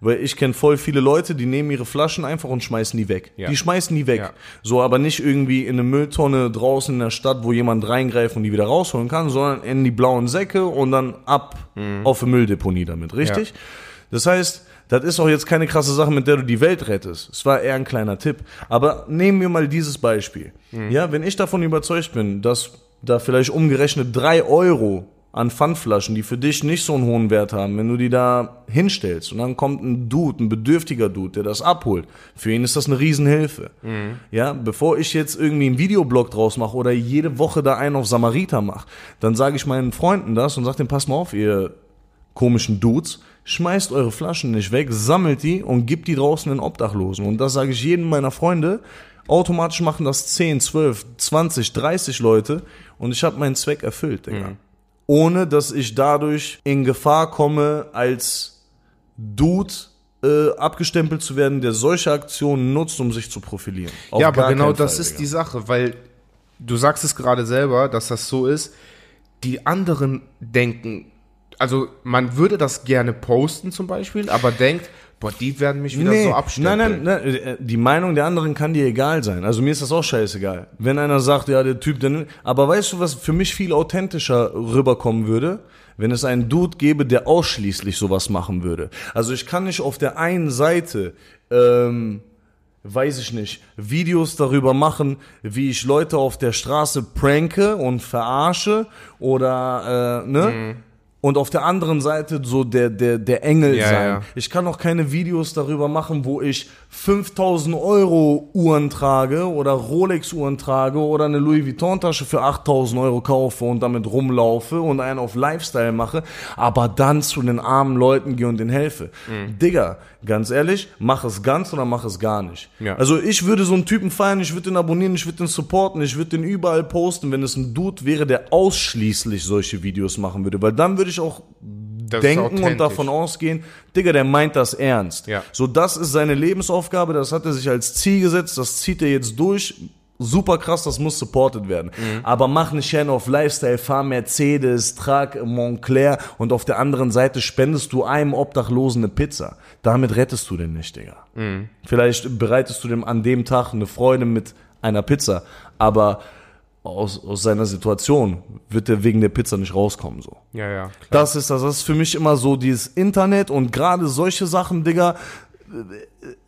weil ich kenne voll viele Leute, die nehmen ihre Flaschen einfach und schmeißen die weg.
Ja.
Die schmeißen die weg.
Ja.
So, aber nicht irgendwie in eine Mülltonne draußen in der Stadt, wo jemand reingreift und die wieder rausholen kann, sondern in die blauen Säcke und dann ab
Mhm.
auf eine Mülldeponie damit, richtig? Das heißt, das ist auch jetzt keine krasse Sache, mit der du die Welt rettest. Es war eher ein kleiner Tipp. Aber nehmen wir mal dieses Beispiel.
Mhm.
Ja, wenn ich davon überzeugt bin, dass da vielleicht umgerechnet drei Euro an Pfandflaschen, die für dich nicht so einen hohen Wert haben, wenn du die da hinstellst und dann kommt ein Dude, ein bedürftiger Dude, der das abholt, für ihn ist das eine Riesenhilfe. Ja, bevor ich jetzt irgendwie einen Videoblog draus mache oder jede Woche da einen auf Samariter mache, dann sage ich meinen Freunden das und sage denen, pass mal auf, ihr komischen Dudes, schmeißt eure Flaschen nicht weg, sammelt die und gibt die draußen den Obdachlosen. Und das sage ich jedem meiner Freunde. Automatisch machen das 10, 12, 20, 30 Leute und ich habe meinen Zweck erfüllt, Digga. Ohne dass ich dadurch in Gefahr komme, als Dude äh, abgestempelt zu werden, der solche Aktionen nutzt, um sich zu profilieren. Auf
ja, aber genau das
Fall,
ist
Digga.
die Sache, weil du sagst es gerade selber, dass das so ist. Die anderen denken, also man würde das gerne posten zum Beispiel, aber denkt, boah, die werden mich wieder so abstempeln.
Nein, nein, nein, äh, die Meinung der anderen kann dir egal sein. Also mir ist das auch scheißegal. Wenn einer sagt, ja, der Typ, der, aber weißt du, was für mich viel authentischer rüberkommen würde? Wenn es einen Dude gäbe, der ausschließlich sowas machen würde. Also ich kann nicht auf der einen Seite, ähm, weiß ich nicht, Videos darüber machen, wie ich Leute auf der Straße pranke und verarsche oder, äh, ne?
Mhm.
Und auf der anderen Seite so der, der, der Engel
Ja,
sein.
ja.
Ich kann auch keine Videos darüber machen, wo ich 5000 Euro Uhren trage oder Rolex Uhren trage oder eine Louis Vuitton Tasche für 8000 Euro kaufe und damit rumlaufe und einen auf Lifestyle mache, aber dann zu den armen Leuten gehe und denen helfe.
Mhm.
Digga, ganz ehrlich, mach es ganz oder mach es gar nicht.
Ja.
Also ich würde so einen Typen feiern, ich würde den abonnieren, ich würde den supporten, ich würde den überall posten, wenn es ein Dude wäre, der ausschließlich solche Videos machen würde, weil dann würde ich auch
Das
denken und davon ausgehen, Digga, der meint das ernst.
Ja.
So, das ist seine Lebensaufgabe, das hat er sich als Ziel gesetzt, das zieht er jetzt durch. Super krass, das muss supported werden.
Mhm.
Aber mach nicht gerne auf Lifestyle, fahr Mercedes, trag Montclair und auf der anderen Seite spendest du einem Obdachlosen eine Pizza. Damit rettest du den nicht, Digga.
Mhm.
Vielleicht bereitest du dem an dem Tag eine Freude mit einer Pizza, aber aus, aus seiner Situation wird er wegen der Pizza nicht rauskommen, so.
Ja, ja, klar.
Das ist das. Das ist für mich immer so dieses Internet und gerade solche Sachen, Digga. äh,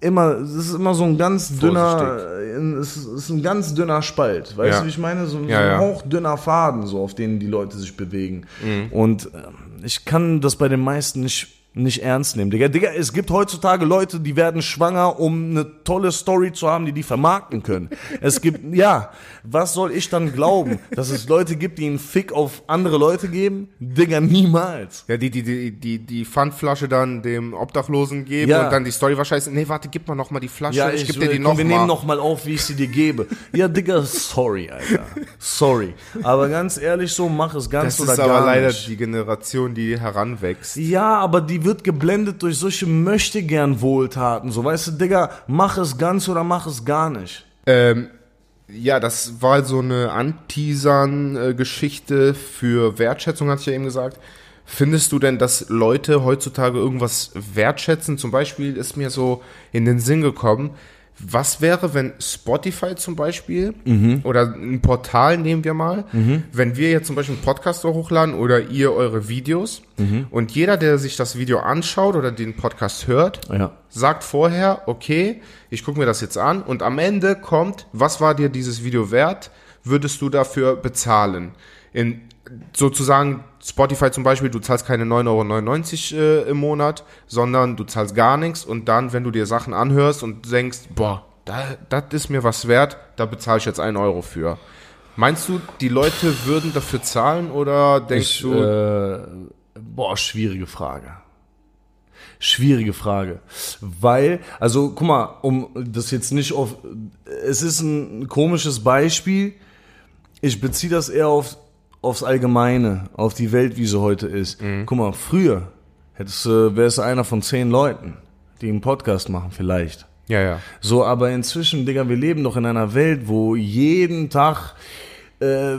Immer, es ist immer so ein ganz dünner, äh, es ist ein ganz dünner Spalt. Weißt
Ja.
du, wie ich meine? So, so
Ja,
ein hauchdünner Faden, so auf denen die Leute sich bewegen.
Mhm.
Und ähm, ich kann das bei den meisten nicht nicht ernst nehmen, Digga. Digga, es gibt heutzutage Leute, die werden schwanger, um eine tolle Story zu haben, die die vermarkten können. Es gibt, ja, was soll ich dann glauben, dass es Leute gibt, die einen Fick auf andere Leute geben? Digga, niemals.
Ja, die, die, die, die, die Pfandflasche dann dem Obdachlosen geben
Ja.
und dann die Story wahrscheinlich, nee, warte, gib mal noch mal die Flasche,
Ja,
ich,
ich,
geb dir die
komm,
noch
wir
mal.
nehmen noch mal auf, wie ich sie dir gebe. Ja, Digga, sorry, Alter. Sorry. Aber ganz ehrlich so, mach es ganz
das
oder
ist
gar
aber leider
nicht.
die Generation, die heranwächst.
Ja, aber die wird geblendet durch solche möchte gern Wohltaten. So, weißt du, Digga, mach es ganz oder mach es gar nicht.
Ähm, ja, das war so eine Anteasern-Geschichte für Wertschätzung, hatte ich ja eben gesagt. Findest du denn, dass Leute heutzutage irgendwas wertschätzen? Zum Beispiel ist mir so in den Sinn gekommen, was wäre, wenn Spotify zum Beispiel oder ein Portal nehmen wir mal, wenn wir jetzt zum Beispiel einen Podcast hochladen oder ihr eure Videos und jeder, der sich das Video anschaut oder den Podcast hört,
Ja.
sagt vorher, okay, ich gucke mir das jetzt an und am Ende kommt, was war dir dieses Video wert? Würdest du dafür bezahlen? In sozusagen Spotify zum Beispiel, du zahlst keine 9,99 Euro äh, im Monat, sondern du zahlst gar nichts und dann, wenn du dir Sachen anhörst und denkst, boah, das ist mir was wert, da bezahle ich jetzt einen Euro für. Meinst du, die Leute würden dafür zahlen oder denkst
Ich,
du,
äh, boah, schwierige Frage. Schwierige Frage. Weil, also guck mal, um das jetzt nicht auf, es ist ein komisches Beispiel. Ich beziehe das eher auf, aufs Allgemeine, auf die Welt, wie sie heute ist. Guck mal, früher hättest du, wärst du einer von zehn Leuten, die einen Podcast machen, vielleicht.
ja, ja,
So, aber inzwischen, Digga, wir leben doch in einer Welt, wo jeden Tag äh,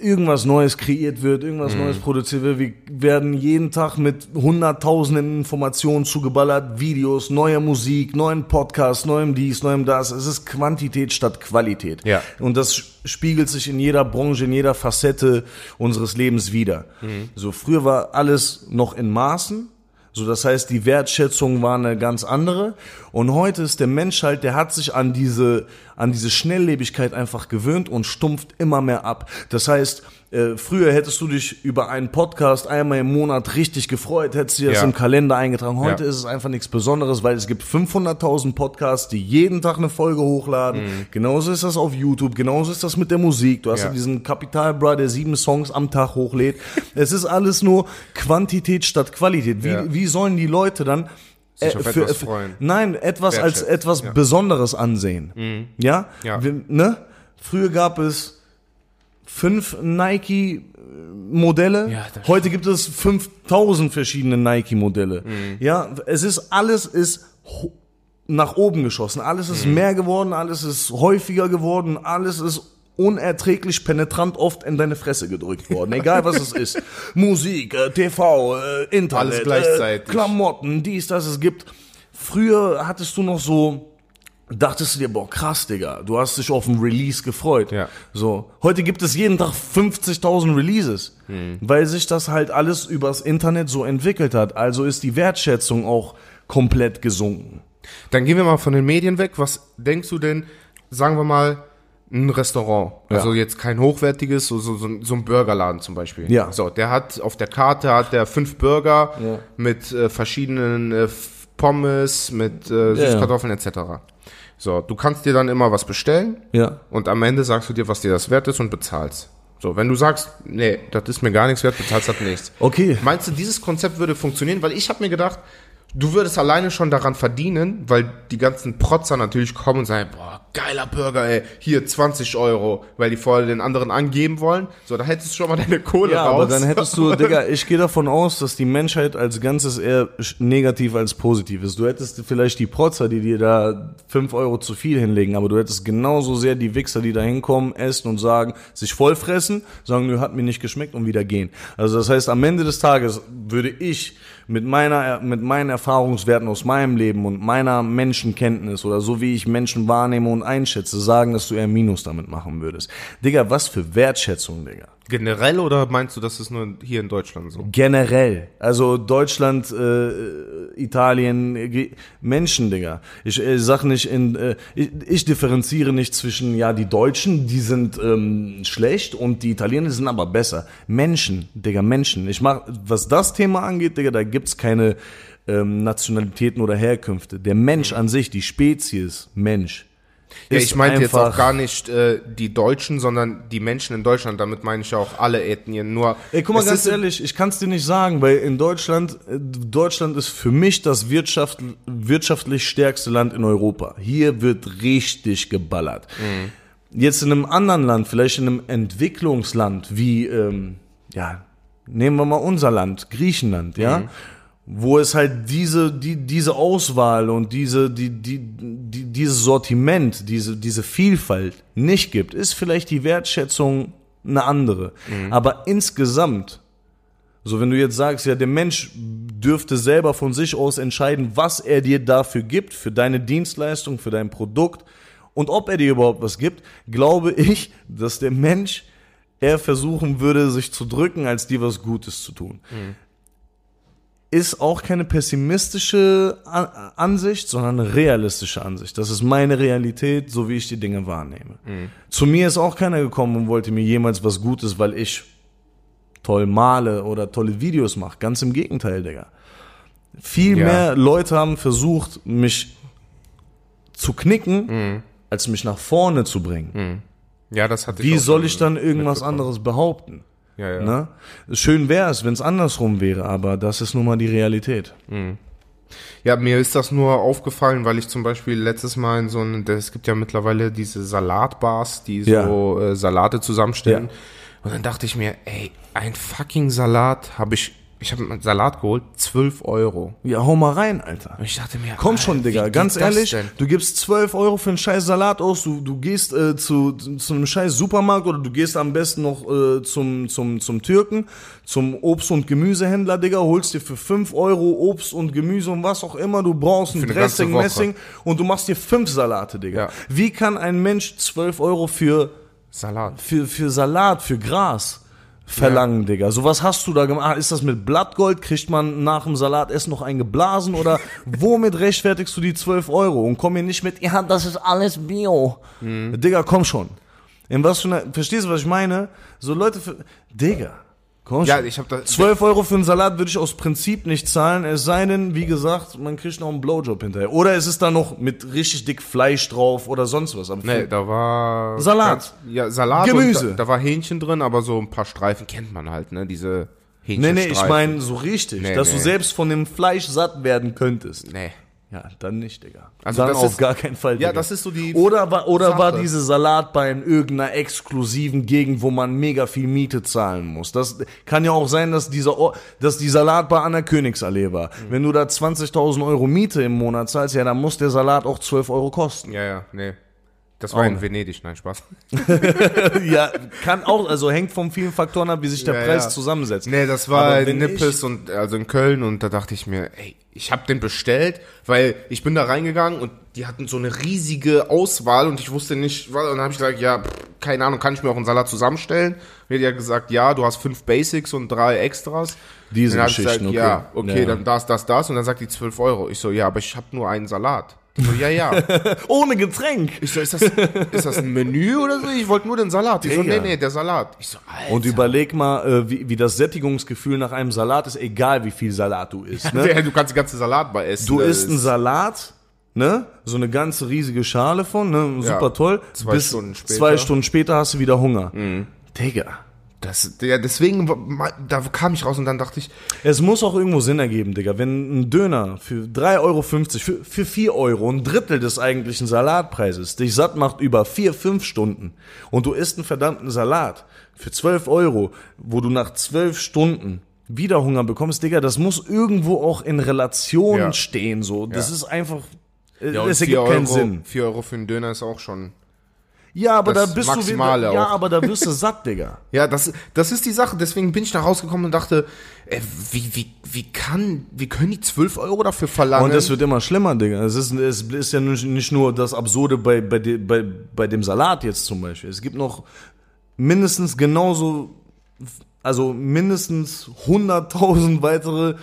irgendwas Neues kreiert wird, irgendwas Neues produziert wird. Wir werden jeden Tag mit hunderttausenden Informationen zugeballert, Videos, neuer Musik, neuen Podcasts, neuem dies, neuem das. Es ist Quantität statt Qualität.
Ja.
Und das spiegelt sich in jeder Branche, in jeder Facette unseres Lebens wieder. So, früher war alles noch in Maßen. So, das heißt, die Wertschätzung war eine ganz andere. Und heute ist der Mensch halt, der hat sich an diese, an diese Schnelllebigkeit einfach gewöhnt und stumpft immer mehr ab. Das heißt, äh, früher hättest du dich über einen Podcast einmal im Monat richtig gefreut, hättest du das
Ja.
im Kalender eingetragen. Heute
Ja.
ist es einfach nichts Besonderes, weil es gibt 500.000 Podcasts, die jeden Tag eine Folge hochladen. Genauso ist das auf YouTube, genauso ist das mit der Musik. Du hast ja,
Mhm. Ja.
diesen Kapital Bra, der sieben Songs am Tag hochlädt. es ist alles nur Quantität statt Qualität. Wie, wie sollen die Leute dann
Sich
äh,
auf
für-
etwas
für-
freuen.
Nein, etwas als etwas
ja. Mhm.
Besonderes ansehen. Ja?
Ja.
Wir, ne? Früher gab es fünf Nike-Modelle.
Ja, das
Heute gibt es 5000 verschiedene Nike-Modelle.
Mhm.
Ja, es ist, alles ist nach oben geschossen. Alles
Mhm.
ist mehr geworden, alles ist häufiger geworden, alles ist unerträglich penetrant oft in deine Fresse gedrückt worden. Egal was es ist. Musik, äh, TV, äh, Internet,
Alles gleichzeitig.
Äh, Klamotten, dies, das es gibt. Früher hattest du noch so, dachtest du dir, boah, krass, Digga, du hast dich auf ein Release gefreut.
Ja.
So, heute gibt es jeden Tag 50.000 Releases,
Hm.
weil sich das halt alles übers Internet so entwickelt hat. Also ist die Wertschätzung auch komplett gesunken.
Dann gehen wir mal von den Medien weg. Was denkst du denn, sagen wir mal, ein Restaurant,
Ja.
also jetzt kein hochwertiges, so, so, so, so ein Burgerladen zum Beispiel.
Ja.
So, der hat auf der Karte hat der fünf Burger
Ja.
mit äh, verschiedenen äh, Pommes, mit äh, Süßkartoffeln etc. So, du kannst dir dann immer was bestellen
Ja.
und am Ende sagst du dir, was dir das wert ist und bezahlst. So, wenn du sagst, nee, das ist mir gar nichts wert, bezahlst das nichts.
Okay.
Meinst du, dieses Konzept würde funktionieren? Weil ich habe mir gedacht, du würdest alleine schon daran verdienen, weil die ganzen Protzer natürlich kommen und sagen, boah, geiler Burger, ey, hier 20 Euro, weil die vorher den anderen angeben wollen. So, da hättest du schon mal deine Kohle
Ja,
raus.
aber dann hättest du, Digga, ich gehe davon aus, dass die Menschheit als Ganzes eher negativ als positiv ist. Du hättest vielleicht die Protzer, die dir da fünf Euro zu viel hinlegen, aber du hättest genauso sehr die Wichser, die da hinkommen, essen und sagen, sich vollfressen, sagen, nö, hat mir nicht geschmeckt und wieder gehen. Also das heißt, am Ende des Tages würde ich mit meiner, mit meinen Erfahrungswerten aus meinem Leben und meiner Menschenkenntnis oder so wie ich Menschen wahrnehme und einschätze, sagen, dass du eher Minus damit machen würdest. Digga, was für Wertschätzung, Digga.
Generell oder meinst du, das ist nur hier in Deutschland so?
Generell. Also Deutschland, äh, Italien, äh, Menschen, Digga. Ich äh, sag nicht in, äh, ich, ich differenziere nicht zwischen, ja, die Deutschen, die sind ähm, schlecht und die Italiener sind aber besser. Menschen, Digga, Menschen. Ich mach, was das Thema angeht, Digga, da gibt's keine ähm, Nationalitäten oder Herkünfte. Der Mensch an sich, die Spezies Mensch.
Ja, ich meinte jetzt auch gar nicht äh, die Deutschen, sondern die Menschen in Deutschland. Damit meine ich auch alle Ethnien. Nur
Ey, guck mal, ganz ehrlich, ich kann es dir nicht sagen, weil in Deutschland, äh, Deutschland ist für mich das Wirtschaft, wirtschaftlich stärkste Land in Europa. Hier wird richtig geballert. Jetzt in einem anderen Land, vielleicht in einem Entwicklungsland wie, ähm, ja, nehmen wir mal unser Land, Griechenland, ja, wo es halt diese, die, diese Auswahl und diese, die, die, die, dieses Sortiment, diese, diese Vielfalt nicht gibt, ist vielleicht die Wertschätzung eine andere. Aber insgesamt, so wenn du jetzt sagst, ja, der Mensch dürfte selber von sich aus entscheiden, was er dir dafür gibt, für deine Dienstleistung, für dein Produkt und ob er dir überhaupt was gibt, glaube ich, dass der Mensch eher versuchen würde, sich zu drücken, als dir was Gutes zu tun ist auch keine pessimistische Ansicht, sondern eine realistische Ansicht. Das ist meine Realität, so wie ich die Dinge wahrnehme. Zu mir ist auch keiner gekommen und wollte mir jemals was Gutes, weil ich toll male oder tolle Videos mache. Ganz im Gegenteil, Digga. Viel
Ja.
mehr Leute haben versucht, mich zu knicken, als mich nach vorne zu bringen.
ja, das hatte
Wie
auch
soll ich dann irgendwas anderes behaupten?
Ja, ja.
Ne? Schön wäre es, wenn es andersrum wäre, aber das ist nun mal die Realität.
Ja, mir ist das nur aufgefallen, weil ich zum Beispiel letztes Mal in so einem, es gibt ja mittlerweile diese Salatbars, die
Ja.
so äh, Salate zusammenstellen.
Ja.
Und dann dachte ich mir, ey, ein fucking Salat habe ich, ich habe einen Salat geholt, 12 Euro.
Ja, hau mal rein, Alter.
Und ich dachte mir,
Komm
Alter,
schon, Digga, ganz ehrlich, du gibst 12 Euro für einen scheiß Salat aus, du, du gehst äh, zu, zu einem scheiß Supermarkt oder du gehst am besten noch äh, zum, zum, zum Türken, zum Obst- und Gemüsehändler, Digga, holst dir für 5 Euro Obst und Gemüse und was auch immer du brauchst, ein Dressing. Messing und du machst dir 5 Salate, Digga.
Ja.
Wie kann ein Mensch 12 Euro für
Salat.
für, für Salat, für Gras verlangen, Digga. So was hast du da gemacht? Ist das mit Blattgold? Kriegt man nach dem Salatessen noch einen geblasen? Oder womit rechtfertigst du die 12 Euro? Und komm mir nicht mit, ja, das ist alles Bio. Digga, komm schon. In was für einer, verstehst du, was ich meine? So Leute, für, Digga, komm
Ja, ich hab da-
12 Euro für einen Salat würde ich aus Prinzip nicht zahlen, es sei denn, wie gesagt, man kriegt noch einen Blowjob hinterher. Oder es ist da noch mit richtig dick Fleisch drauf oder sonst was. Aber
Nee, da war
Salat.
Ja, Salat
Gemüse.
Da, da war Hähnchen drin, aber so ein paar Streifen kennt man halt, ne, diese
Nee,
Hähnchenstreifen.
nee, ich meine so richtig,
Nee,
dass du
nee.
selbst von dem Fleisch satt werden könntest.
Nee.
Ja, dann nicht, Digga.
Also
dann
das
auf
ist-
gar keinen Fall.
Ja,
Digga.
das ist so die
Oder war oder war
Sache.
diese Salatbar in irgendeiner exklusiven Gegend, wo man mega viel Miete zahlen muss. Das kann ja auch sein, dass dieser Or- dass die Salatbar an der Königsallee war.
Mhm.
Wenn du da 20.000 Euro Miete im Monat zahlst, ja, dann muss der Salat auch 12 Euro kosten.
Ja, ja, nee. Das war
Oh,
in
ne.
Venedig, nein, Spaß.
ja, kann auch, also hängt von vielen Faktoren ab, wie sich der
Ja,
Preis
ja.
zusammensetzt.
Nee, das war in Nippes und also in Köln und da dachte ich mir, ey, ich habe den bestellt, weil ich bin da reingegangen und die hatten so eine riesige Auswahl und ich wusste nicht, was, und dann habe ich gesagt, ja, pff, keine Ahnung, kann ich mir auch einen Salat zusammenstellen? Und die hat gesagt, ja, du hast fünf Basics und drei Extras.
Diese Geschichten,
gesagt,
okay.
Ja, okay,
Ja.
dann das, das, das und dann sagt die 12 Euro. Ich so, ja, aber ich habe nur einen Salat. So, ja, ja.
Ohne Getränk.
Ich so, ist das, ist das ein Menü oder so? Ich wollte nur den Salat. Die so, nee, nee, der Salat. Ich so, Alter.
Und überleg mal, äh, wie, wie das Sättigungsgefühl nach einem Salat ist, egal wie viel Salat du isst. Ne?
Du kannst die ganze Salatbar essen.
Du isst einen Salat, ne? So eine ganze riesige Schale von, ne? Super
Ja.
toll.
Zwei
Bis
Stunden später. Mhm.
Zwei Stunden später hast du wieder Hunger. Digga.
Das, ja, deswegen, da kam ich raus und dann dachte ich,
Es muss auch irgendwo Sinn ergeben, Digga. Wenn ein Döner für 3,50 Euro, für, für 4 Euro, ein Drittel des eigentlichen Salatpreises, dich satt macht über 4, 5 Stunden und du isst einen verdammten Salat für 12 Euro, wo du nach 12 Stunden wieder Hunger bekommst, Digga, das muss irgendwo auch in Relation
Ja.
stehen, so. Das
Ja.
ist einfach, äh,
ja,
es
4
ergibt
Euro,
keinen Sinn.
4 Euro für einen Döner ist auch schon.
Ja, aber
Das
da bist
Maximale
du wieder, ja,
auch.
aber da wirst du satt, Digga.
Ja, das, das ist die Sache. Deswegen bin ich da rausgekommen und dachte, äh, wie, wie, wie kann, wie können die 12 Euro dafür verlangen?
Und es wird immer schlimmer, Digga. Es ist, es ist ja nicht nicht nur das Absurde bei, bei, de- bei, bei dem Salat jetzt zum Beispiel. Es gibt noch mindestens genauso, also mindestens 100.000 weitere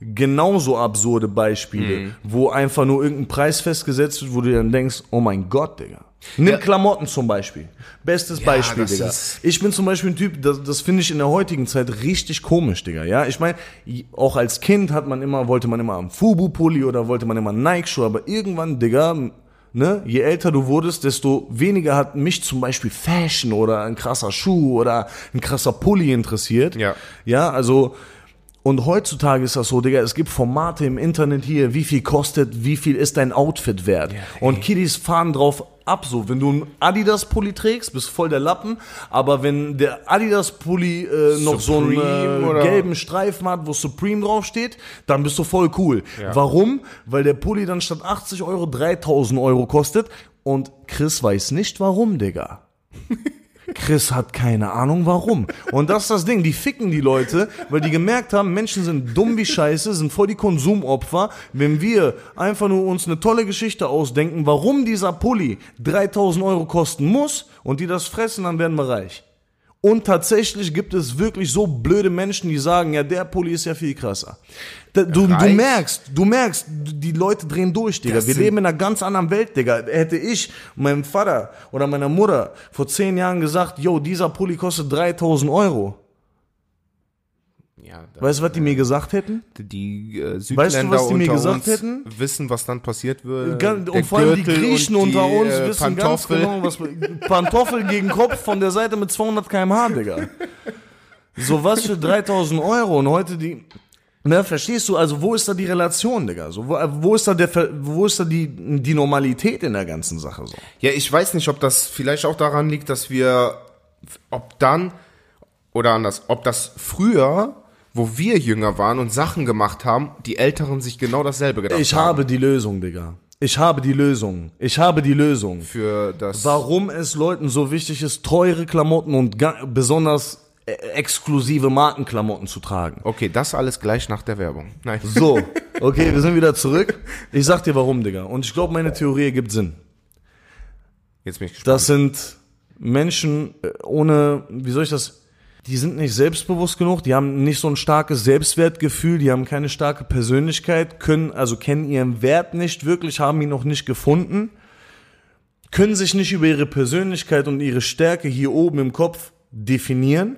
genauso absurde Beispiele,
Mhm.
wo einfach nur irgendein Preis festgesetzt wird, wo du dann denkst, oh mein Gott, Digga. Nimm Klamotten zum Beispiel. Bestes Beispiel,
das
Digga. Ich bin zum Beispiel ein Typ, das, das finde ich in der heutigen Zeit richtig komisch, Digga. Ja, ich meine, auch als Kind hat man immer, wollte man immer am Fubu-Pulli oder wollte man immer Nike-Schuhe, aber irgendwann, Digga, ne, je älter du wurdest, desto weniger hat mich zum Beispiel Fashion oder ein krasser Schuh oder ein krasser Pulli interessiert.
Ja.
Ja, also, und heutzutage ist das so, Digga, es gibt Formate im Internet hier, wie viel kostet, wie viel ist dein Outfit wert. und Kiddies fahren drauf ab, so, wenn du ein Adidas-Pulli trägst, bist voll der Lappen, aber wenn der Adidas-Pulli äh, noch so einen äh, gelben Streifen hat, wo Supreme draufsteht, dann bist du voll cool. Warum? Weil der Pulli dann statt 80 Euro 3000 Euro kostet und Chris weiß nicht warum, Digga. Chris hat keine Ahnung warum. Und das ist das Ding, die ficken die Leute, weil die gemerkt haben, Menschen sind dumm wie Scheiße, sind voll die Konsumopfer. Wenn wir einfach nur uns eine tolle Geschichte ausdenken, warum dieser Pulli 3000 Euro kosten muss und die das fressen, dann werden wir reich. Und tatsächlich gibt es wirklich so blöde Menschen, die sagen, ja, der Pulli ist ja viel krasser. Du, du merkst, du merkst, die Leute drehen durch, Digga.
Das
Wir leben in einer ganz anderen Welt, Digga. Hätte ich meinem Vater oder meiner Mutter vor zehn Jahren gesagt, yo, dieser Pulli kostet 3000 Euro.
Ja,
Weißt du, was die mir gesagt hätten?
die äh,
Weißt
Südländer
du, was die mir
unter
gesagt
uns
hätten?
wissen, was dann passiert wird.
Gan-
Der
und vor allem die Griechen
und die,
unter uns
äh,
wissen ganz
Pantoffel.
genau, was Pantoffel gegen Kopf von der Seite mit 200 km/h, Digga. So was für 3000 Euro und heute die. Ne, verstehst du? Also wo ist da die Relation, Digga? So, wo, wo ist da der, wo ist da die, die Normalität in der ganzen Sache so?
Ja, ich weiß nicht, ob das vielleicht auch daran liegt, dass wir, ob dann, oder anders, ob das früher, wo wir jünger waren und Sachen gemacht haben, die Älteren sich genau dasselbe gedacht
Ich
haben.
habe die Lösung, Digga. Ich habe die Lösung. Ich habe die Lösung.
Für das.
Warum es Leuten so wichtig ist, teure Klamotten und besonders äh, exklusive Markenklamotten zu tragen.
Okay, das alles gleich nach der Werbung. Nein.
So, okay, wir sind wieder zurück. Ich sag dir warum, Digga. Und ich glaube, meine Theorie ergibt Sinn.
Jetzt bin ich gespannt.
Das sind Menschen äh, ohne, wie soll ich das, die sind nicht selbstbewusst genug, die haben nicht so ein starkes Selbstwertgefühl, die haben keine starke Persönlichkeit, können, also kennen ihren Wert nicht wirklich, haben ihn noch nicht gefunden, können sich nicht über ihre Persönlichkeit und ihre Stärke hier oben im Kopf definieren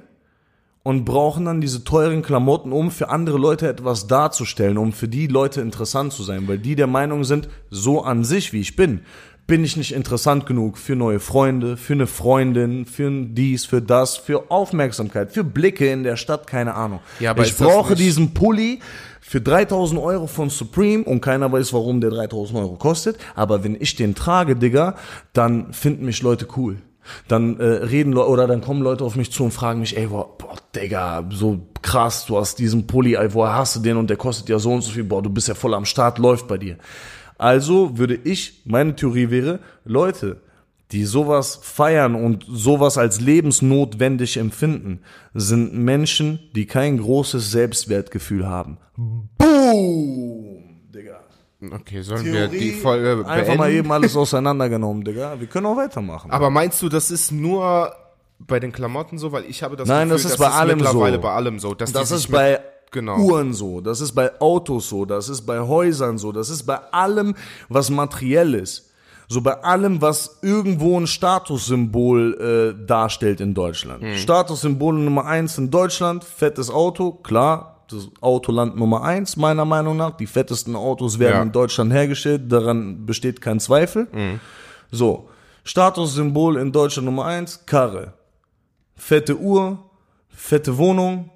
und brauchen dann diese teuren Klamotten, um für andere Leute etwas darzustellen, um für die Leute interessant zu sein, weil die der Meinung sind, so an sich, wie ich bin, bin ich nicht interessant genug für neue Freunde, für eine Freundin, für ein dies, für das, für Aufmerksamkeit, für Blicke in der Stadt, keine Ahnung.
Ja, aber
ich brauche diesen Pulli für 3000 Euro von Supreme und keiner weiß, warum der 3000 Euro kostet. Aber wenn ich den trage, Digga, dann finden mich Leute cool. Dann äh, reden Leute oder dann kommen Leute auf mich zu und fragen mich, ey, boah, boah, Digga, so krass, du hast diesen Pulli, ey, woher hast du den und der kostet ja so und so viel, boah, du bist ja voll am Start, läuft bei dir. Also würde ich, meine Theorie wäre, Leute, die sowas feiern und sowas als lebensnotwendig empfinden, sind Menschen, die kein großes Selbstwertgefühl haben. Boom! Digga.
Okay, sollen wir die Folge beenden?
einfach mal eben alles auseinandergenommen, Digga. Wir können auch weitermachen.
Aber meinst du, das ist nur bei den Klamotten so? Weil ich habe das
Nein,
Gefühl,
das ist bei allem
mittlerweile
so.
bei allem so. Dass
Das ist bei
genau.
Uhren so, das ist bei Autos so, das ist bei Häusern so, das ist bei allem, was materiell ist. So bei allem, was irgendwo ein Statussymbol äh, darstellt in Deutschland.
Hm.
Statussymbol Nummer eins in Deutschland, fettes Auto, klar, das Autoland Nummer eins, meiner Meinung nach. Die fettesten Autos werden
Ja.
in Deutschland hergestellt, daran besteht kein Zweifel.
Hm.
So, Statussymbol in Deutschland Nummer eins, Karre. Fette Uhr, fette Wohnung,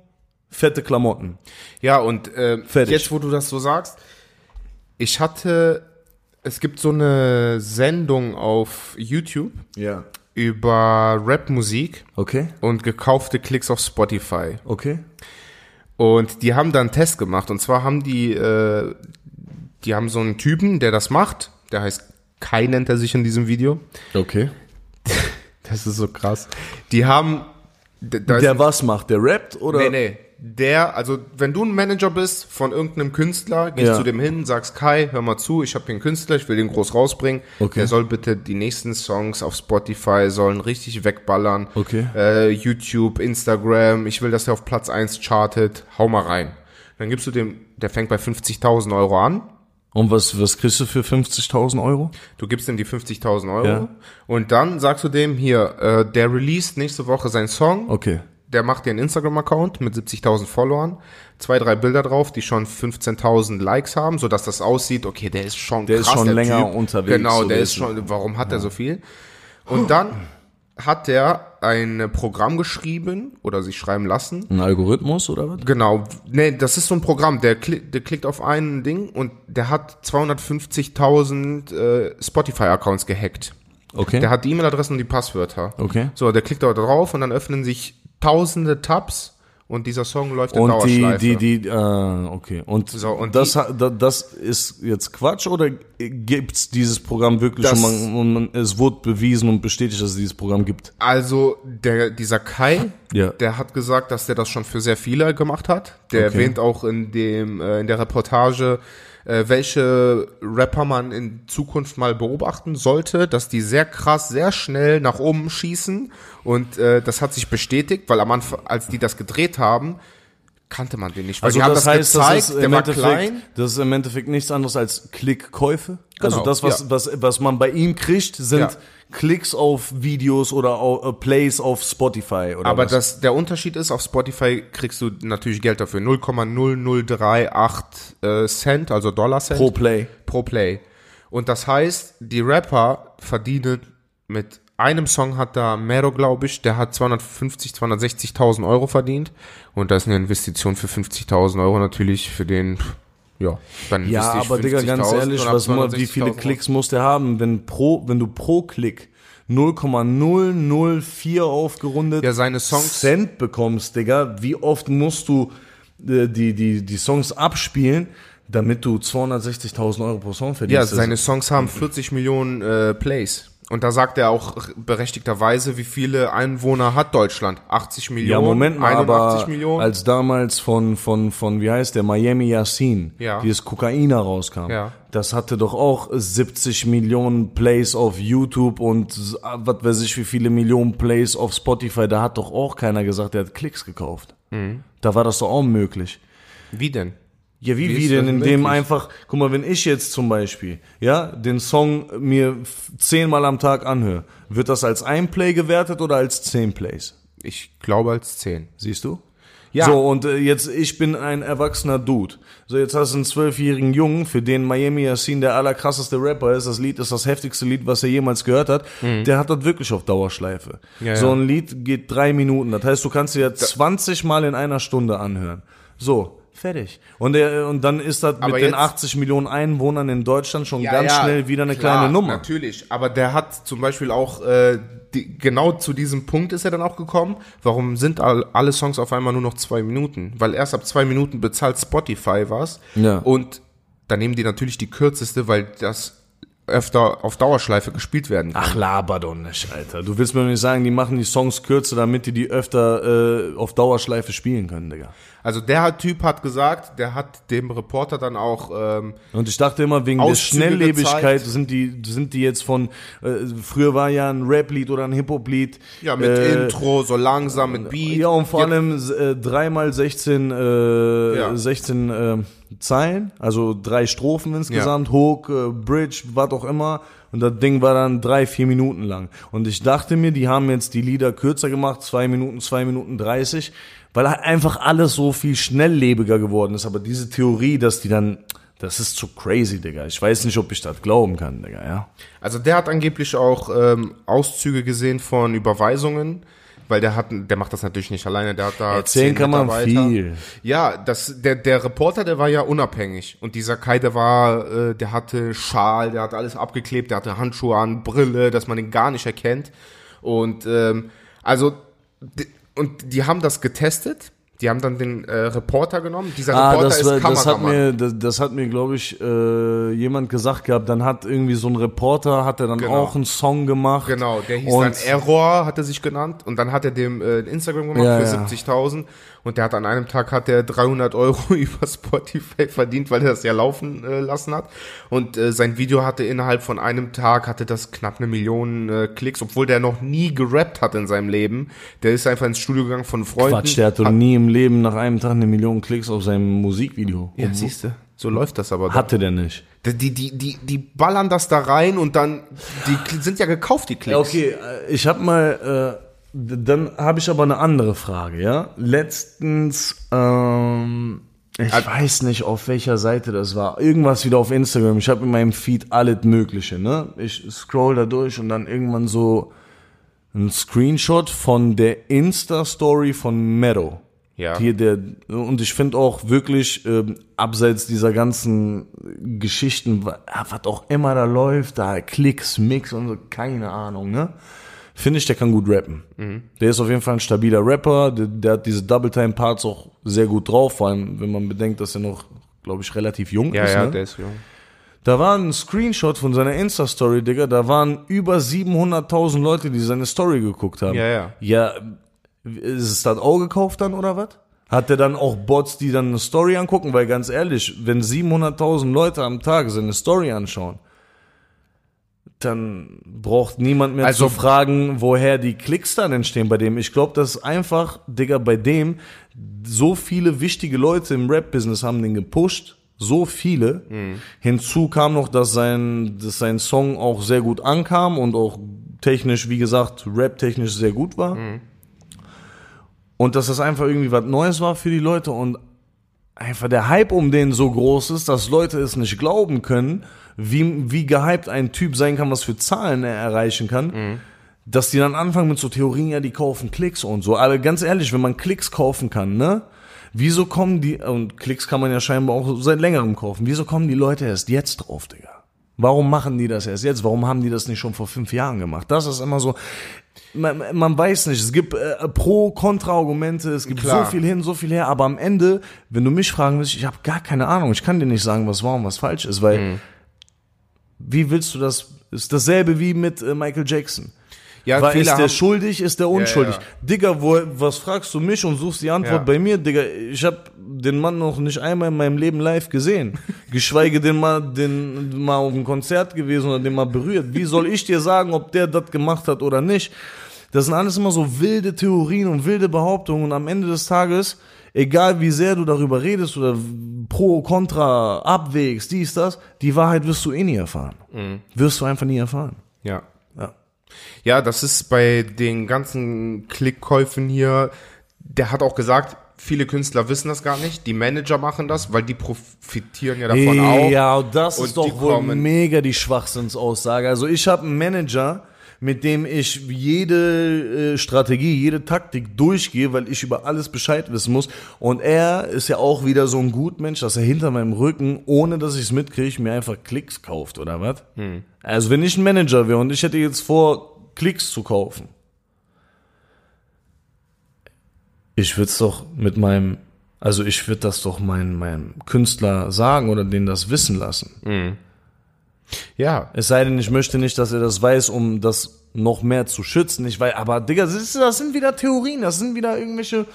fette Klamotten.
Ja, und äh,
Fertig.
jetzt, wo du das so sagst, ich hatte, es gibt so eine Sendung auf YouTube
Ja.
über Rapmusik
Okay,
und gekaufte Klicks auf Spotify.
okay.
Und die haben da einen Test gemacht. Und zwar haben die, äh, die haben so einen Typen, der das macht. Der heißt Kai, nennt er sich in diesem Video.
Okay.
Das ist so krass. Die haben. d- da ist
Der was macht? Der rappt oder?
Nee, nee. Der, also wenn du ein Manager bist von irgendeinem Künstler, gehst
Ja.
zu dem hin, sagst Kai, hör mal zu, ich habe hier einen Künstler, ich will den groß rausbringen.
Okay.
Der soll bitte die nächsten Songs auf Spotify sollen richtig wegballern.
Okay.
Äh, YouTube, Instagram, ich will, dass der auf Platz 1 chartet. Hau mal rein. Dann gibst du dem, der fängt bei 50.000 Euro an.
Und was, was kriegst du für 50.000 Euro?
Du gibst ihm die 50.000 Euro.
Ja.
Und dann sagst du dem hier, äh, der released nächste Woche seinen Song.
Okay.
Der macht dir einen Instagram-Account mit 70.000 Followern, zwei, drei Bilder drauf, die schon 15.000 Likes haben, so dass das aussieht, okay, der ist schon
Der ist
krass,
schon
der
länger
typ.
unterwegs,
Genau,
so
der ist schon, warum hat er so viel? Und dann hat der ein Programm geschrieben oder sich schreiben lassen.
Ein Algorithmus oder was?
Genau, nee, das ist so ein Programm, der, klick, der klickt auf ein Ding und der hat 250.000 äh, Spotify-Accounts gehackt.
Okay.
Der hat die E-Mail-Adressen und die Passwörter.
Okay.
So, der klickt da drauf und dann öffnen sich tausende Tabs und dieser Song läuft in
Und die,
Dauerschleife.
die, die, äh, okay. Und,
So, und
das,
die-
das ist jetzt Quatsch oder gibt's dieses Programm wirklich
Das-
und, man, und es wurde bewiesen und bestätigt, dass es dieses Programm gibt?
also der, dieser Kai,
Ja.
der hat gesagt, dass der das schon für sehr viele gemacht hat. Der
Okay.
erwähnt auch in dem äh, in der Reportage, äh, welche Rapper man in Zukunft mal beobachten sollte, dass die sehr krass, sehr schnell nach oben schießen und äh, das hat sich bestätigt, weil am Anfang, als die das gedreht haben, kannte man den nicht. Weil
Also
die haben
das
das,
heißt,
gezeigt,
das ist
der
im Endeffekt,
klein.
das ist im Endeffekt nichts anderes als Klickkäufe. also
Genau,
das, was,
ja.
was, was man bei ihm kriegt, sind
Ja.
Klicks auf Videos oder au- äh, Plays auf Spotify oder
Aber
was?
das, der Unterschied ist, auf Spotify kriegst du natürlich Geld dafür. 0,0038 äh, Cent, also Dollar Cent.
Pro Play.
Pro Play. Und das heißt, die Rapper verdienen mit einem Song hat da Mero, glaube ich, der hat 250, 260.000 Euro verdient. Und das ist eine Investition für 50.000 Euro natürlich für den, ja, dann
Ja, aber Digga, ganz
50.000
ehrlich, was mal, wie
260.000
viele. Klicks muss der haben, wenn pro, wenn du pro Klick 0,004 aufgerundet
Ja, seine Songs-
Cent bekommst, Digga, wie oft musst du äh, die, die, die Songs abspielen, damit du 260.000 Euro pro Song
Ja,
verdienst?
seine Songs haben 40 Millionen äh, Plays. Und da sagt er auch berechtigterweise, wie viele Einwohner hat Deutschland? 80 Millionen?
ja, Moment mal,
81
aber
Millionen?
als damals von, von, von, wie heißt der, Miami Yassin,
Ja.
dieses Kokaina rauskam,
Ja.
das hatte doch auch 70 Millionen Plays auf YouTube und s- was weiß ich, wie viele Millionen Plays auf Spotify, da hat doch auch keiner gesagt, der hat Klicks gekauft.
Mhm.
Da war das doch auch möglich.
Wie denn?
Ja, wie,
Wie
wie, denn? Indem einfach, guck mal, wenn ich jetzt zum Beispiel, ja, den Song mir zehnmal am Tag anhöre, wird das als ein Play gewertet oder als zehn Plays?
Ich glaube als 10.
Siehst du?
Ja.
So, und äh, jetzt, ich bin ein erwachsener Dude. So, jetzt hast du einen zwölfjährigen Jungen, für den Miami Yassin der allerkrasseste Rapper ist. Das Lied ist das heftigste Lied, was er jemals gehört hat. Der hat das wirklich auf Dauerschleife.
Mhm. Ja,
so ein Lied geht drei Minuten. Das heißt, du kannst dir 20 Mal in einer Stunde anhören. So. Fertig. Und, der, und dann ist das mit
Aber
den
jetzt-
80 Millionen Einwohnern in Deutschland schon ganz schnell wieder eine
klar,
kleine Nummer.
Natürlich, aber der hat zum Beispiel auch, äh, die, genau zu diesem Punkt ist er dann auch gekommen. Warum sind all, alle Songs auf einmal nur noch zwei Minuten? Weil erst ab zwei Minuten bezahlt Spotify was.
Ja.
Und dann nehmen die natürlich die kürzeste, weil das öfter auf Dauerschleife gespielt werden kann.
Ach, laber doch nicht, Alter. Du willst mir nicht sagen, die machen die Songs kürzer, damit die die öfter äh, auf Dauerschleife spielen können, Digga.
Also der Typ hat gesagt, der hat dem Reporter dann auch ähm,
Und ich dachte immer, wegen der Schnelllebigkeit sind die, sind die jetzt von, äh, früher war ja ein Rap-Lied oder ein Hip-Hop-Lied.
ja mit
äh,
Intro so langsam mit Beat.
Ja, und vor allem äh, dreimal 16, äh,
Ja.
16 äh, Zeilen, also drei Strophen insgesamt, Hook, äh, Bridge, was auch immer. Und das Ding war dann drei, vier Minuten lang. Und ich dachte mir, die haben jetzt die Lieder kürzer gemacht, zwei Minuten, zwei Minuten dreißig, weil halt einfach alles so viel schnelllebiger geworden ist. Aber diese Theorie, dass die dann, das ist zu crazy, Digga. Ich weiß nicht, ob ich das glauben kann, Digga, ja.
Also der hat angeblich auch ähm, Auszüge gesehen von Überweisungen, weil der hat, der macht das natürlich nicht alleine, der hat da
Erzählen
zehn
kann man viel.
Ja, das, der, der Reporter, der war ja unabhängig und dieser Kai, der war, äh, der hatte Schal, der hatte alles abgeklebt, der hatte Handschuhe an, Brille, dass man ihn gar nicht erkennt und ähm, also und die haben das getestet. Die haben dann den äh, Reporter genommen. Dieser
Ah,
Reporter
das,
ist
war, das hat mir, das, das hat mir, glaube ich, äh, jemand gesagt gehabt. Dann hat irgendwie so ein Reporter, hat er dann
Genau.
auch einen Song gemacht.
Genau, der hieß
und
dann Error, hat er sich genannt. Und dann hat er dem äh, Instagram gemacht
Ja,
für
ja.
70.000. Und der hat an einem Tag hat er 300 Euro über Spotify verdient, weil er das ja laufen äh, lassen hat. Und äh, sein Video hatte innerhalb von einem Tag, hatte das knapp eine Million äh, Klicks, obwohl der noch nie gerappt hat in seinem Leben. Der ist einfach ins Studio gegangen von Freunden.
Quatsch, der hatte
hat,
nie im Leben nach einem Tag eine Million Klicks auf seinem Musikvideo.
Ja, siehst du, so läuft das aber.
Hatte der nicht.
Die, die, die, die, ballern das da rein und dann, die sind ja gekauft, die Klicks.
Ja, okay, äh, ich habe mal, äh, dann habe ich aber eine andere Frage, ja. Letztens, ähm, ich weiß nicht, auf welcher Seite das war. Irgendwas wieder auf Instagram. Ich habe in meinem Feed alles Mögliche, ne? Ich scroll da durch und dann irgendwann so ein Screenshot von der Insta-Story von Meadow.
Ja.
Hier der, und ich finde auch wirklich, ähm, abseits dieser ganzen Geschichten, wa- was auch immer da läuft, da Klicks, Mix und so, keine Ahnung, ne? Finde ich, der kann gut rappen. Der ist auf jeden Fall ein stabiler Rapper, der, der hat diese Double-Time-Parts auch sehr gut drauf, vor allem, wenn man bedenkt, dass er noch, glaube ich, relativ jung
Ja,
ist.
ja,
ne?
der ist jung.
Da war ein Screenshot von seiner Insta-Story, Digga. Da waren über 700.000 Leute, die seine Story geguckt haben.
Ja, ja.
Ja, ist es das auch gekauft dann oder was? Hat er dann auch Bots, die dann eine Story angucken? Weil ganz ehrlich, wenn 700.000 Leute am Tag seine Story anschauen, dann braucht niemand mehr
Also-
zu fragen, woher die Klicks dann entstehen bei dem. Ich glaube, das ist einfach, Digga, bei dem so viele wichtige Leute im Rap-Business haben den gepusht. So viele. Hinzu kam noch, dass sein, dass sein Song auch sehr gut ankam und auch technisch, wie gesagt, rap-technisch sehr gut war. Und dass das einfach irgendwie was Neues war für die Leute und einfach der Hype um den so groß ist, dass Leute es nicht glauben können, wie, wie gehypt ein Typ sein kann, was für Zahlen er erreichen kann, dass die dann anfangen mit so Theorien, ja, die kaufen Klicks und so. Aber ganz ehrlich, wenn man Klicks kaufen kann, ne? Wieso kommen die, und Klicks kann man ja scheinbar auch seit längerem kaufen, wieso kommen die Leute erst jetzt drauf, Digga? Warum machen die das erst jetzt? Warum haben die das nicht schon vor fünf Jahren gemacht? Das ist immer so, man, man weiß nicht, es gibt äh, Pro-Kontra-Argumente, es gibt
Klar.
so viel hin, so viel her, aber am Ende, wenn du mich fragen willst, ich habe gar keine Ahnung, ich kann dir nicht sagen, was wahr und was falsch ist, weil
Mhm.
Wie willst du das, ist dasselbe wie mit äh, Michael Jackson.
Ja, viele
ist der schuldig, ist der unschuldig?
ja.
Digga, wo, was fragst du mich und suchst die Antwort
Ja.
bei mir? Digga, ich habe den Mann noch nicht einmal in meinem Leben live gesehen. Geschweige denn mal, den, mal auf einem Konzert gewesen oder den mal berührt. Wie soll ich dir sagen, ob der das gemacht hat oder nicht? Das sind alles immer so wilde Theorien und wilde Behauptungen und am Ende des Tages, egal wie sehr du darüber redest oder pro, contra, abwägst, dies, das, die Wahrheit wirst du eh nie erfahren. Wirst du einfach nie erfahren.
Ja.
Ja.
Ja, das ist bei den ganzen Klickkäufen hier, der hat auch gesagt, viele Künstler wissen das gar nicht, die Manager machen das, weil die profitieren ja davon auch.
Ja, das
Und
ist doch wohl
kommen-
mega die Schwachsinnsaussage. Also ich habe einen Manager, mit dem ich jede äh, Strategie, jede Taktik durchgehe, weil ich über alles Bescheid wissen muss. Und er ist ja auch wieder so ein Gutmensch, dass er hinter meinem Rücken, ohne dass ich es mitkriege, mir einfach Klicks kauft, oder was?
Hm.
Also wenn ich ein Manager wäre und ich hätte jetzt vor, Klicks zu kaufen, ich würde es doch mit meinem, also ich würde das doch meinem, meinem Künstler sagen oder denen das wissen lassen.
Ja,
Es sei denn, ich möchte nicht, dass er das weiß, um das noch mehr zu schützen. Ich weiß, aber Digga, das, sind wieder Theorien, das sind wieder irgendwelche,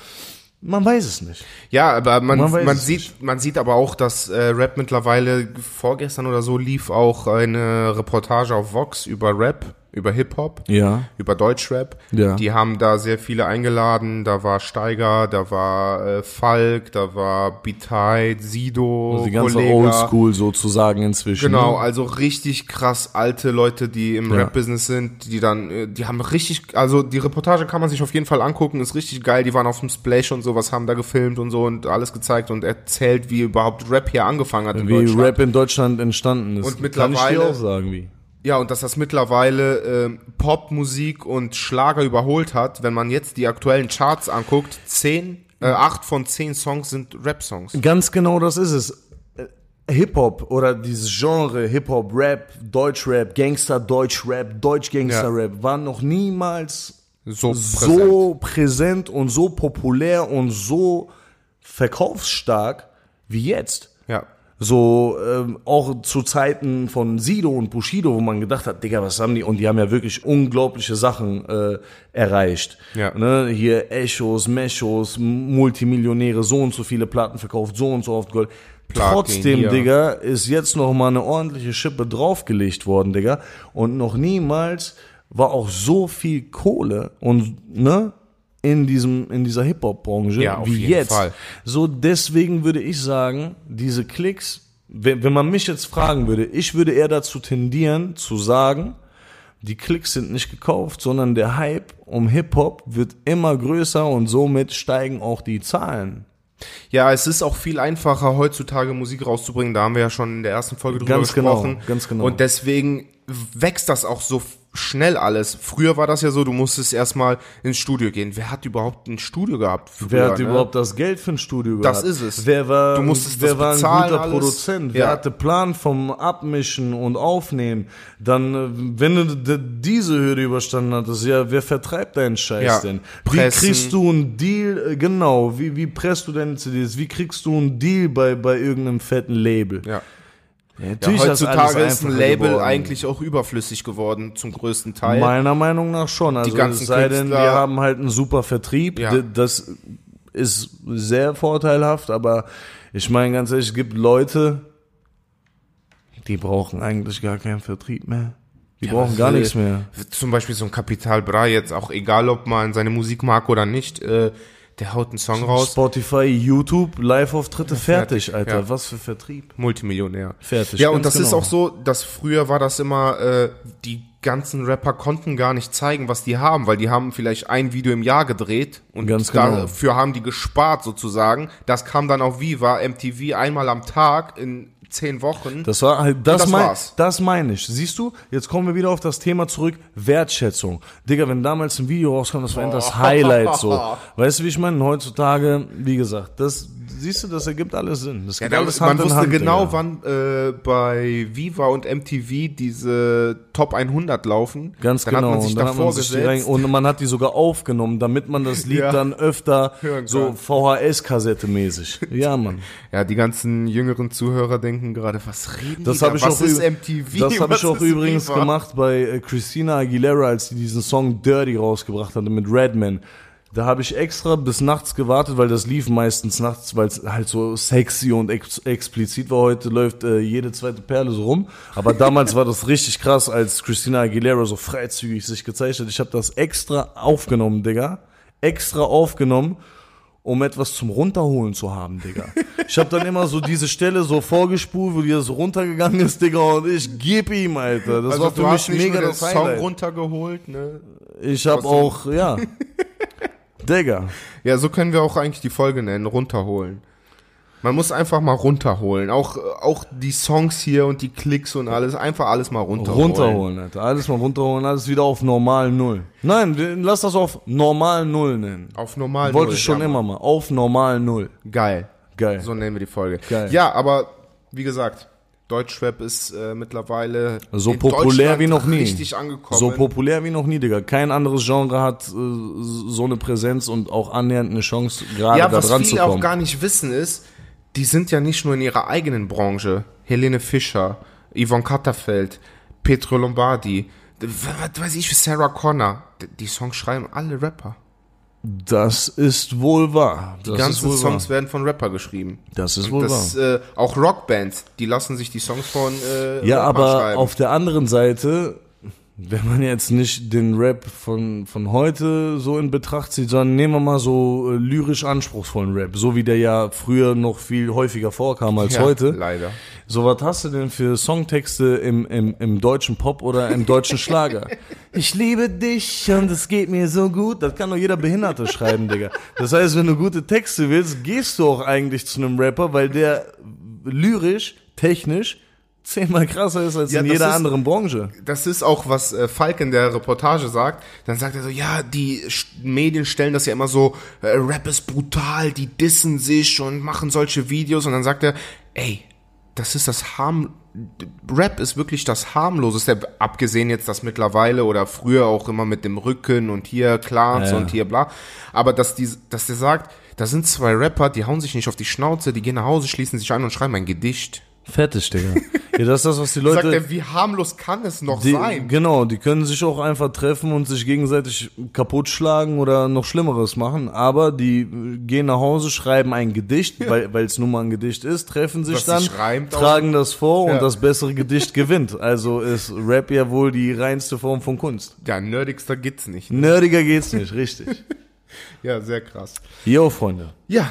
man weiß es nicht.
ja, aber man,
Man
man, sieht, man sieht aber auch, dass äh, Rap mittlerweile vorgestern oder so lief auch eine Reportage auf Vox über Rap, über Hip-Hop.
Ja.
über Deutschrap.
Ja.
Die haben da sehr viele eingeladen. Da war Steiger, da war äh, Falk, da war Bitay, Sido,
Also die ganze
Kollega.
Oldschool sozusagen inzwischen.
Genau,
Ne?
also richtig krass alte Leute, die im
Ja.
Rap-Business sind, die dann, äh, die haben richtig, also die Reportage kann man sich auf jeden Fall angucken, ist richtig geil. Die waren auf dem Splash und sowas, haben da gefilmt und so und alles gezeigt und erzählt, wie überhaupt Rap hier angefangen hat
Wie. Rap in Deutschland entstanden ist.
Und
Kann ich
mittlerweile-
dir auch sagen, wie.
Ja, und dass das mittlerweile ähm, Popmusik und Schlager überholt hat. Wenn man jetzt die aktuellen Charts anguckt, zehn, äh, acht von zehn Songs sind Rap-Songs.
Ganz genau das ist es. Äh, Hip-Hop oder dieses Genre Hip-Hop, Rap, Deutsch-Rap, Gangster, Deutsch-Rap, Deutsch-Gangster-Rap waren noch niemals
So
so präsent und so populär und so verkaufsstark wie jetzt.
Ja.
So, ähm, auch zu Zeiten von Sido und Bushido, wo man gedacht hat, Digga, was haben die? Und die haben ja wirklich unglaubliche Sachen äh, erreicht.
Ja.
Ne? Hier Echos, Mechos, Multimillionäre, so und so viele Platten verkauft, so und so oft Gold.
Platin,
Trotzdem. Digga, ist jetzt noch mal eine ordentliche Schippe draufgelegt worden, Digga. Und noch niemals war auch so viel Kohle und, ne? In diesem, in dieser Hip-Hop-Branche
Ja, auf
wie
jeden
jetzt.
Fall.
So, deswegen würde ich sagen, diese Klicks, wenn, wenn man mich jetzt fragen würde, ich würde eher dazu tendieren, zu sagen, die Klicks sind nicht gekauft, sondern der Hype um Hip-Hop wird immer größer und somit steigen auch die Zahlen.
Ja, es ist auch viel einfacher, heutzutage Musik rauszubringen. Da haben wir ja schon in der ersten Folge drüber
Ganz genau,
gesprochen.
ganz genau.
Und deswegen wächst das auch so schnell alles. Früher war das ja so, du musstest erstmal ins Studio gehen. Wer hat überhaupt ein Studio gehabt? Früher,
Wer hat
ne?
überhaupt das Geld für ein Studio
Das
gehabt?
ist es.
Wer war,
Du musstest
wer
das
war ein
bezahlen
guter
alles.
Produzent? Wer
Ja.
hatte Plan vom Abmischen und Aufnehmen? Dann, äh, wenn du diese Hürde überstanden hattest, ja, wer vertreibt deinen Scheiß
Ja.
denn? Wie
Pressen.
kriegst du einen Deal, äh, genau, wie, wie presst du deine CDs? Wie kriegst du einen Deal bei, bei irgendeinem fetten Label?
Ja.
Ja,
Ja,
natürlich ist das
heutzutage
alles
ist ein Label
geworden.
eigentlich auch überflüssig geworden, zum größten Teil.
Meiner Meinung nach schon. Also es sei denn, wir haben halt einen super Vertrieb.
Ja.
Das ist sehr vorteilhaft, aber ich meine ganz ehrlich, es gibt Leute, die brauchen eigentlich gar keinen Vertrieb mehr. Die brauchen
was
gar nichts mehr.
Zum Beispiel so ein Kapital Bra jetzt, auch egal ob man seine Musik mag oder nicht, äh, der haut einen Song raus,
Spotify, YouTube, Live-Auftritte, fertig,
fertig,
Alter.
ja.
Was für Vertrieb.
Multimillionär.
Fertig,
Ja, und das ist
genau.
auch so, dass früher war das immer, äh, die ganzen Rapper konnten gar nicht zeigen, was die haben, weil die haben vielleicht ein Video im Jahr gedreht und
Ganz genau.
dafür haben die gespart sozusagen. Das kam dann auf Viva, MTV einmal am Tag in zehn Wochen.
Das war halt, das,
das
mein,
war's.
das meine ich. Siehst du, jetzt kommen wir wieder auf das Thema zurück, Wertschätzung. Digga, wenn damals ein Video rauskam, das war eben das Highlight so. Weißt du, wie ich meine? Heutzutage, wie gesagt, das, siehst du, das ergibt alles Sinn. Das
Ja,
alles
man wusste
Hand,
genau,
Digga.
wann äh, bei Viva und MTV diese Top 100 laufen.
Ganz
dann
genau.
Hat man sich
und, dann
davor
man sich rein, und man hat die sogar aufgenommen, damit man das Lied
Ja.
dann öfter
Hören
so. VHS-Kassette mäßig. Ja, Mann.
Ja, die ganzen jüngeren Zuhörer denken gerade, was reden
Das
die da?
ich
was
auch
ist MTV?
Das habe ich auch übrigens
Viva?
gemacht bei äh, Christina Aguilera, als sie diesen Song Dirty rausgebracht hatte mit Redman. Da habe ich extra bis nachts gewartet, weil das lief meistens nachts, weil es halt so sexy und ex explizit war. Heute läuft äh, jede zweite Perle so rum. Aber damals war das richtig krass, als Christina Aguilera so freizügig sich gezeigt hat. Ich habe das extra aufgenommen, Digga. Extra aufgenommen um etwas zum Runterholen zu haben, Digga. Ich habe dann immer so diese Stelle so vorgespult, wo die so runtergegangen ist, Digga, und ich geb ihm, Alter. Das
Also
war für
du hast
mich
nicht
mega das
Song
Highlight.
runtergeholt, ne?
Ich habe auch, ja. Digga.
Ja, so können wir auch eigentlich die Folge nennen, runterholen. Man muss einfach mal runterholen. Auch, auch die Songs hier und die Klicks und alles, einfach alles mal runterholen.
Runterholen, Alter. Alles mal runterholen, alles wieder auf normal Null. Nein, lass das auf normal Null nennen.
Auf normal
Wollte
Null,
ich schon
ja,
immer mal. Auf normal Null.
Geil.
Geil.
So nennen wir die Folge.
Geil.
Ja, aber wie gesagt, Deutschrap ist äh, mittlerweile
So populär wie noch nie.
Richtig angekommen.
So populär wie noch nie, Digga. Kein anderes Genre hat äh, so eine Präsenz und auch annähernd eine Chance, gerade
ja,
da
was
dran zu
viele auch
kommen.
gar nicht wissen ist, die sind ja nicht nur in ihrer eigenen Branche. Helene Fischer, Yvonne Katterfeld, Petro Lombardi, was weiß ich, Sarah Connor. Die Songs schreiben alle Rapper.
Das ist wohl wahr.
Die
das
ganzen
ist wohl
Songs
wahr.
werden von Rapper geschrieben.
Das ist wohl
Das,
wahr.
äh, auch Rockbands, die lassen sich die Songs von äh,
Ja,
Rappern
aber
schreiben.
auf der anderen Seite, wenn man jetzt nicht den Rap von, von heute so in Betracht zieht, sondern nehmen wir mal so äh, lyrisch anspruchsvollen Rap, so wie der ja früher noch viel häufiger vorkam als
ja,
heute.
Leider.
So, was hast du denn für Songtexte im, im, im deutschen Pop oder im deutschen Schlager? Ich liebe dich und es geht mir so gut. Das kann doch jeder Behinderte schreiben, Digga. Das heißt, wenn du gute Texte willst, gehst du auch eigentlich zu einem Rapper, weil der lyrisch, technisch zehnmal krasser ist als
Ja,
in jeder
ist-
anderen Branche.
Das ist auch, was äh, Falk in der Reportage sagt. Dann sagt er so, ja, die Sch- Medien stellen das ja immer so, äh, Rap ist brutal, die dissen sich und machen solche Videos. Und dann sagt er, ey, das ist das harm, Rap ist wirklich das harmloseste, abgesehen jetzt das mittlerweile oder früher auch immer mit dem Rücken und hier Clans
ja.
und hier bla. Aber dass die, dass der sagt, da sind zwei Rapper, die hauen sich nicht auf die Schnauze, die gehen nach Hause, schließen sich an und schreiben ein Gedicht.
Fertig, Digga. Ja, das ist das, was die
Sagt
Leute.
er, wie harmlos kann es noch
Die,
sein?
genau, die können sich auch einfach treffen und sich gegenseitig kaputt schlagen oder noch Schlimmeres machen, aber die äh, gehen nach Hause, schreiben ein Gedicht, weil weil es nun mal ein Gedicht ist, treffen sich
Was
dann,
sich reimt auch.
tragen das vor
Ja.
und das bessere Gedicht gewinnt. Also ist Rap ja wohl die reinste Form von Kunst.
Ja, nerdigster geht's nicht.
Nerdiger geht's nicht, richtig.
Ja, sehr krass.
Jo, Freunde.
Ja,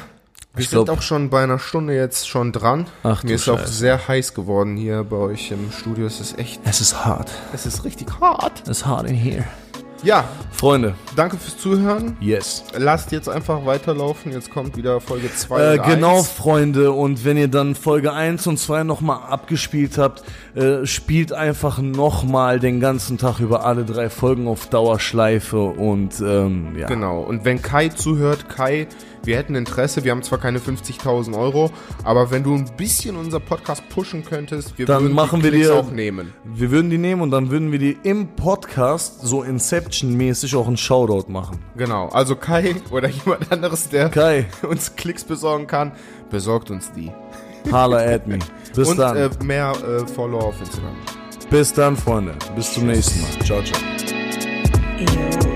wir
Ich
sind
glaub-
auch schon bei einer Stunde jetzt schon dran.
Ach
Mir ist auch
Scheiße.
sehr heiß geworden hier bei euch im Studio. Es ist echt,
Es ist hart.
es ist richtig hart.
Es ist hart in here.
Ja,
Freunde,
danke fürs Zuhören.
yes.
Lasst jetzt einfach weiterlaufen. Jetzt kommt wieder Folge 2
Äh, genau,
1.
Freunde. Und wenn ihr dann Folge 1 und 2 nochmal abgespielt habt, äh, spielt einfach nochmal den ganzen Tag über alle drei Folgen auf Dauerschleife und ähm, ja.
Genau. Und wenn Kai zuhört, Kai, wir hätten Interesse. Wir haben zwar keine 50.000 Euro, aber wenn du ein bisschen unser Podcast pushen könntest, wir
Dann
würden
machen
die
wir dir-
auch nehmen.
Wir würden die nehmen und dann würden wir die im Podcast so Inception-mäßig auch einen Shoutout machen.
Genau. Also Kai oder jemand anderes, der
Kai,
uns Klicks besorgen kann, besorgt uns die.
at me. Bis
Und
dann.
äh, mehr äh, Follower auf Instagram.
Bis dann, Freunde. Bis zum nächsten Mal. Ciao, ciao.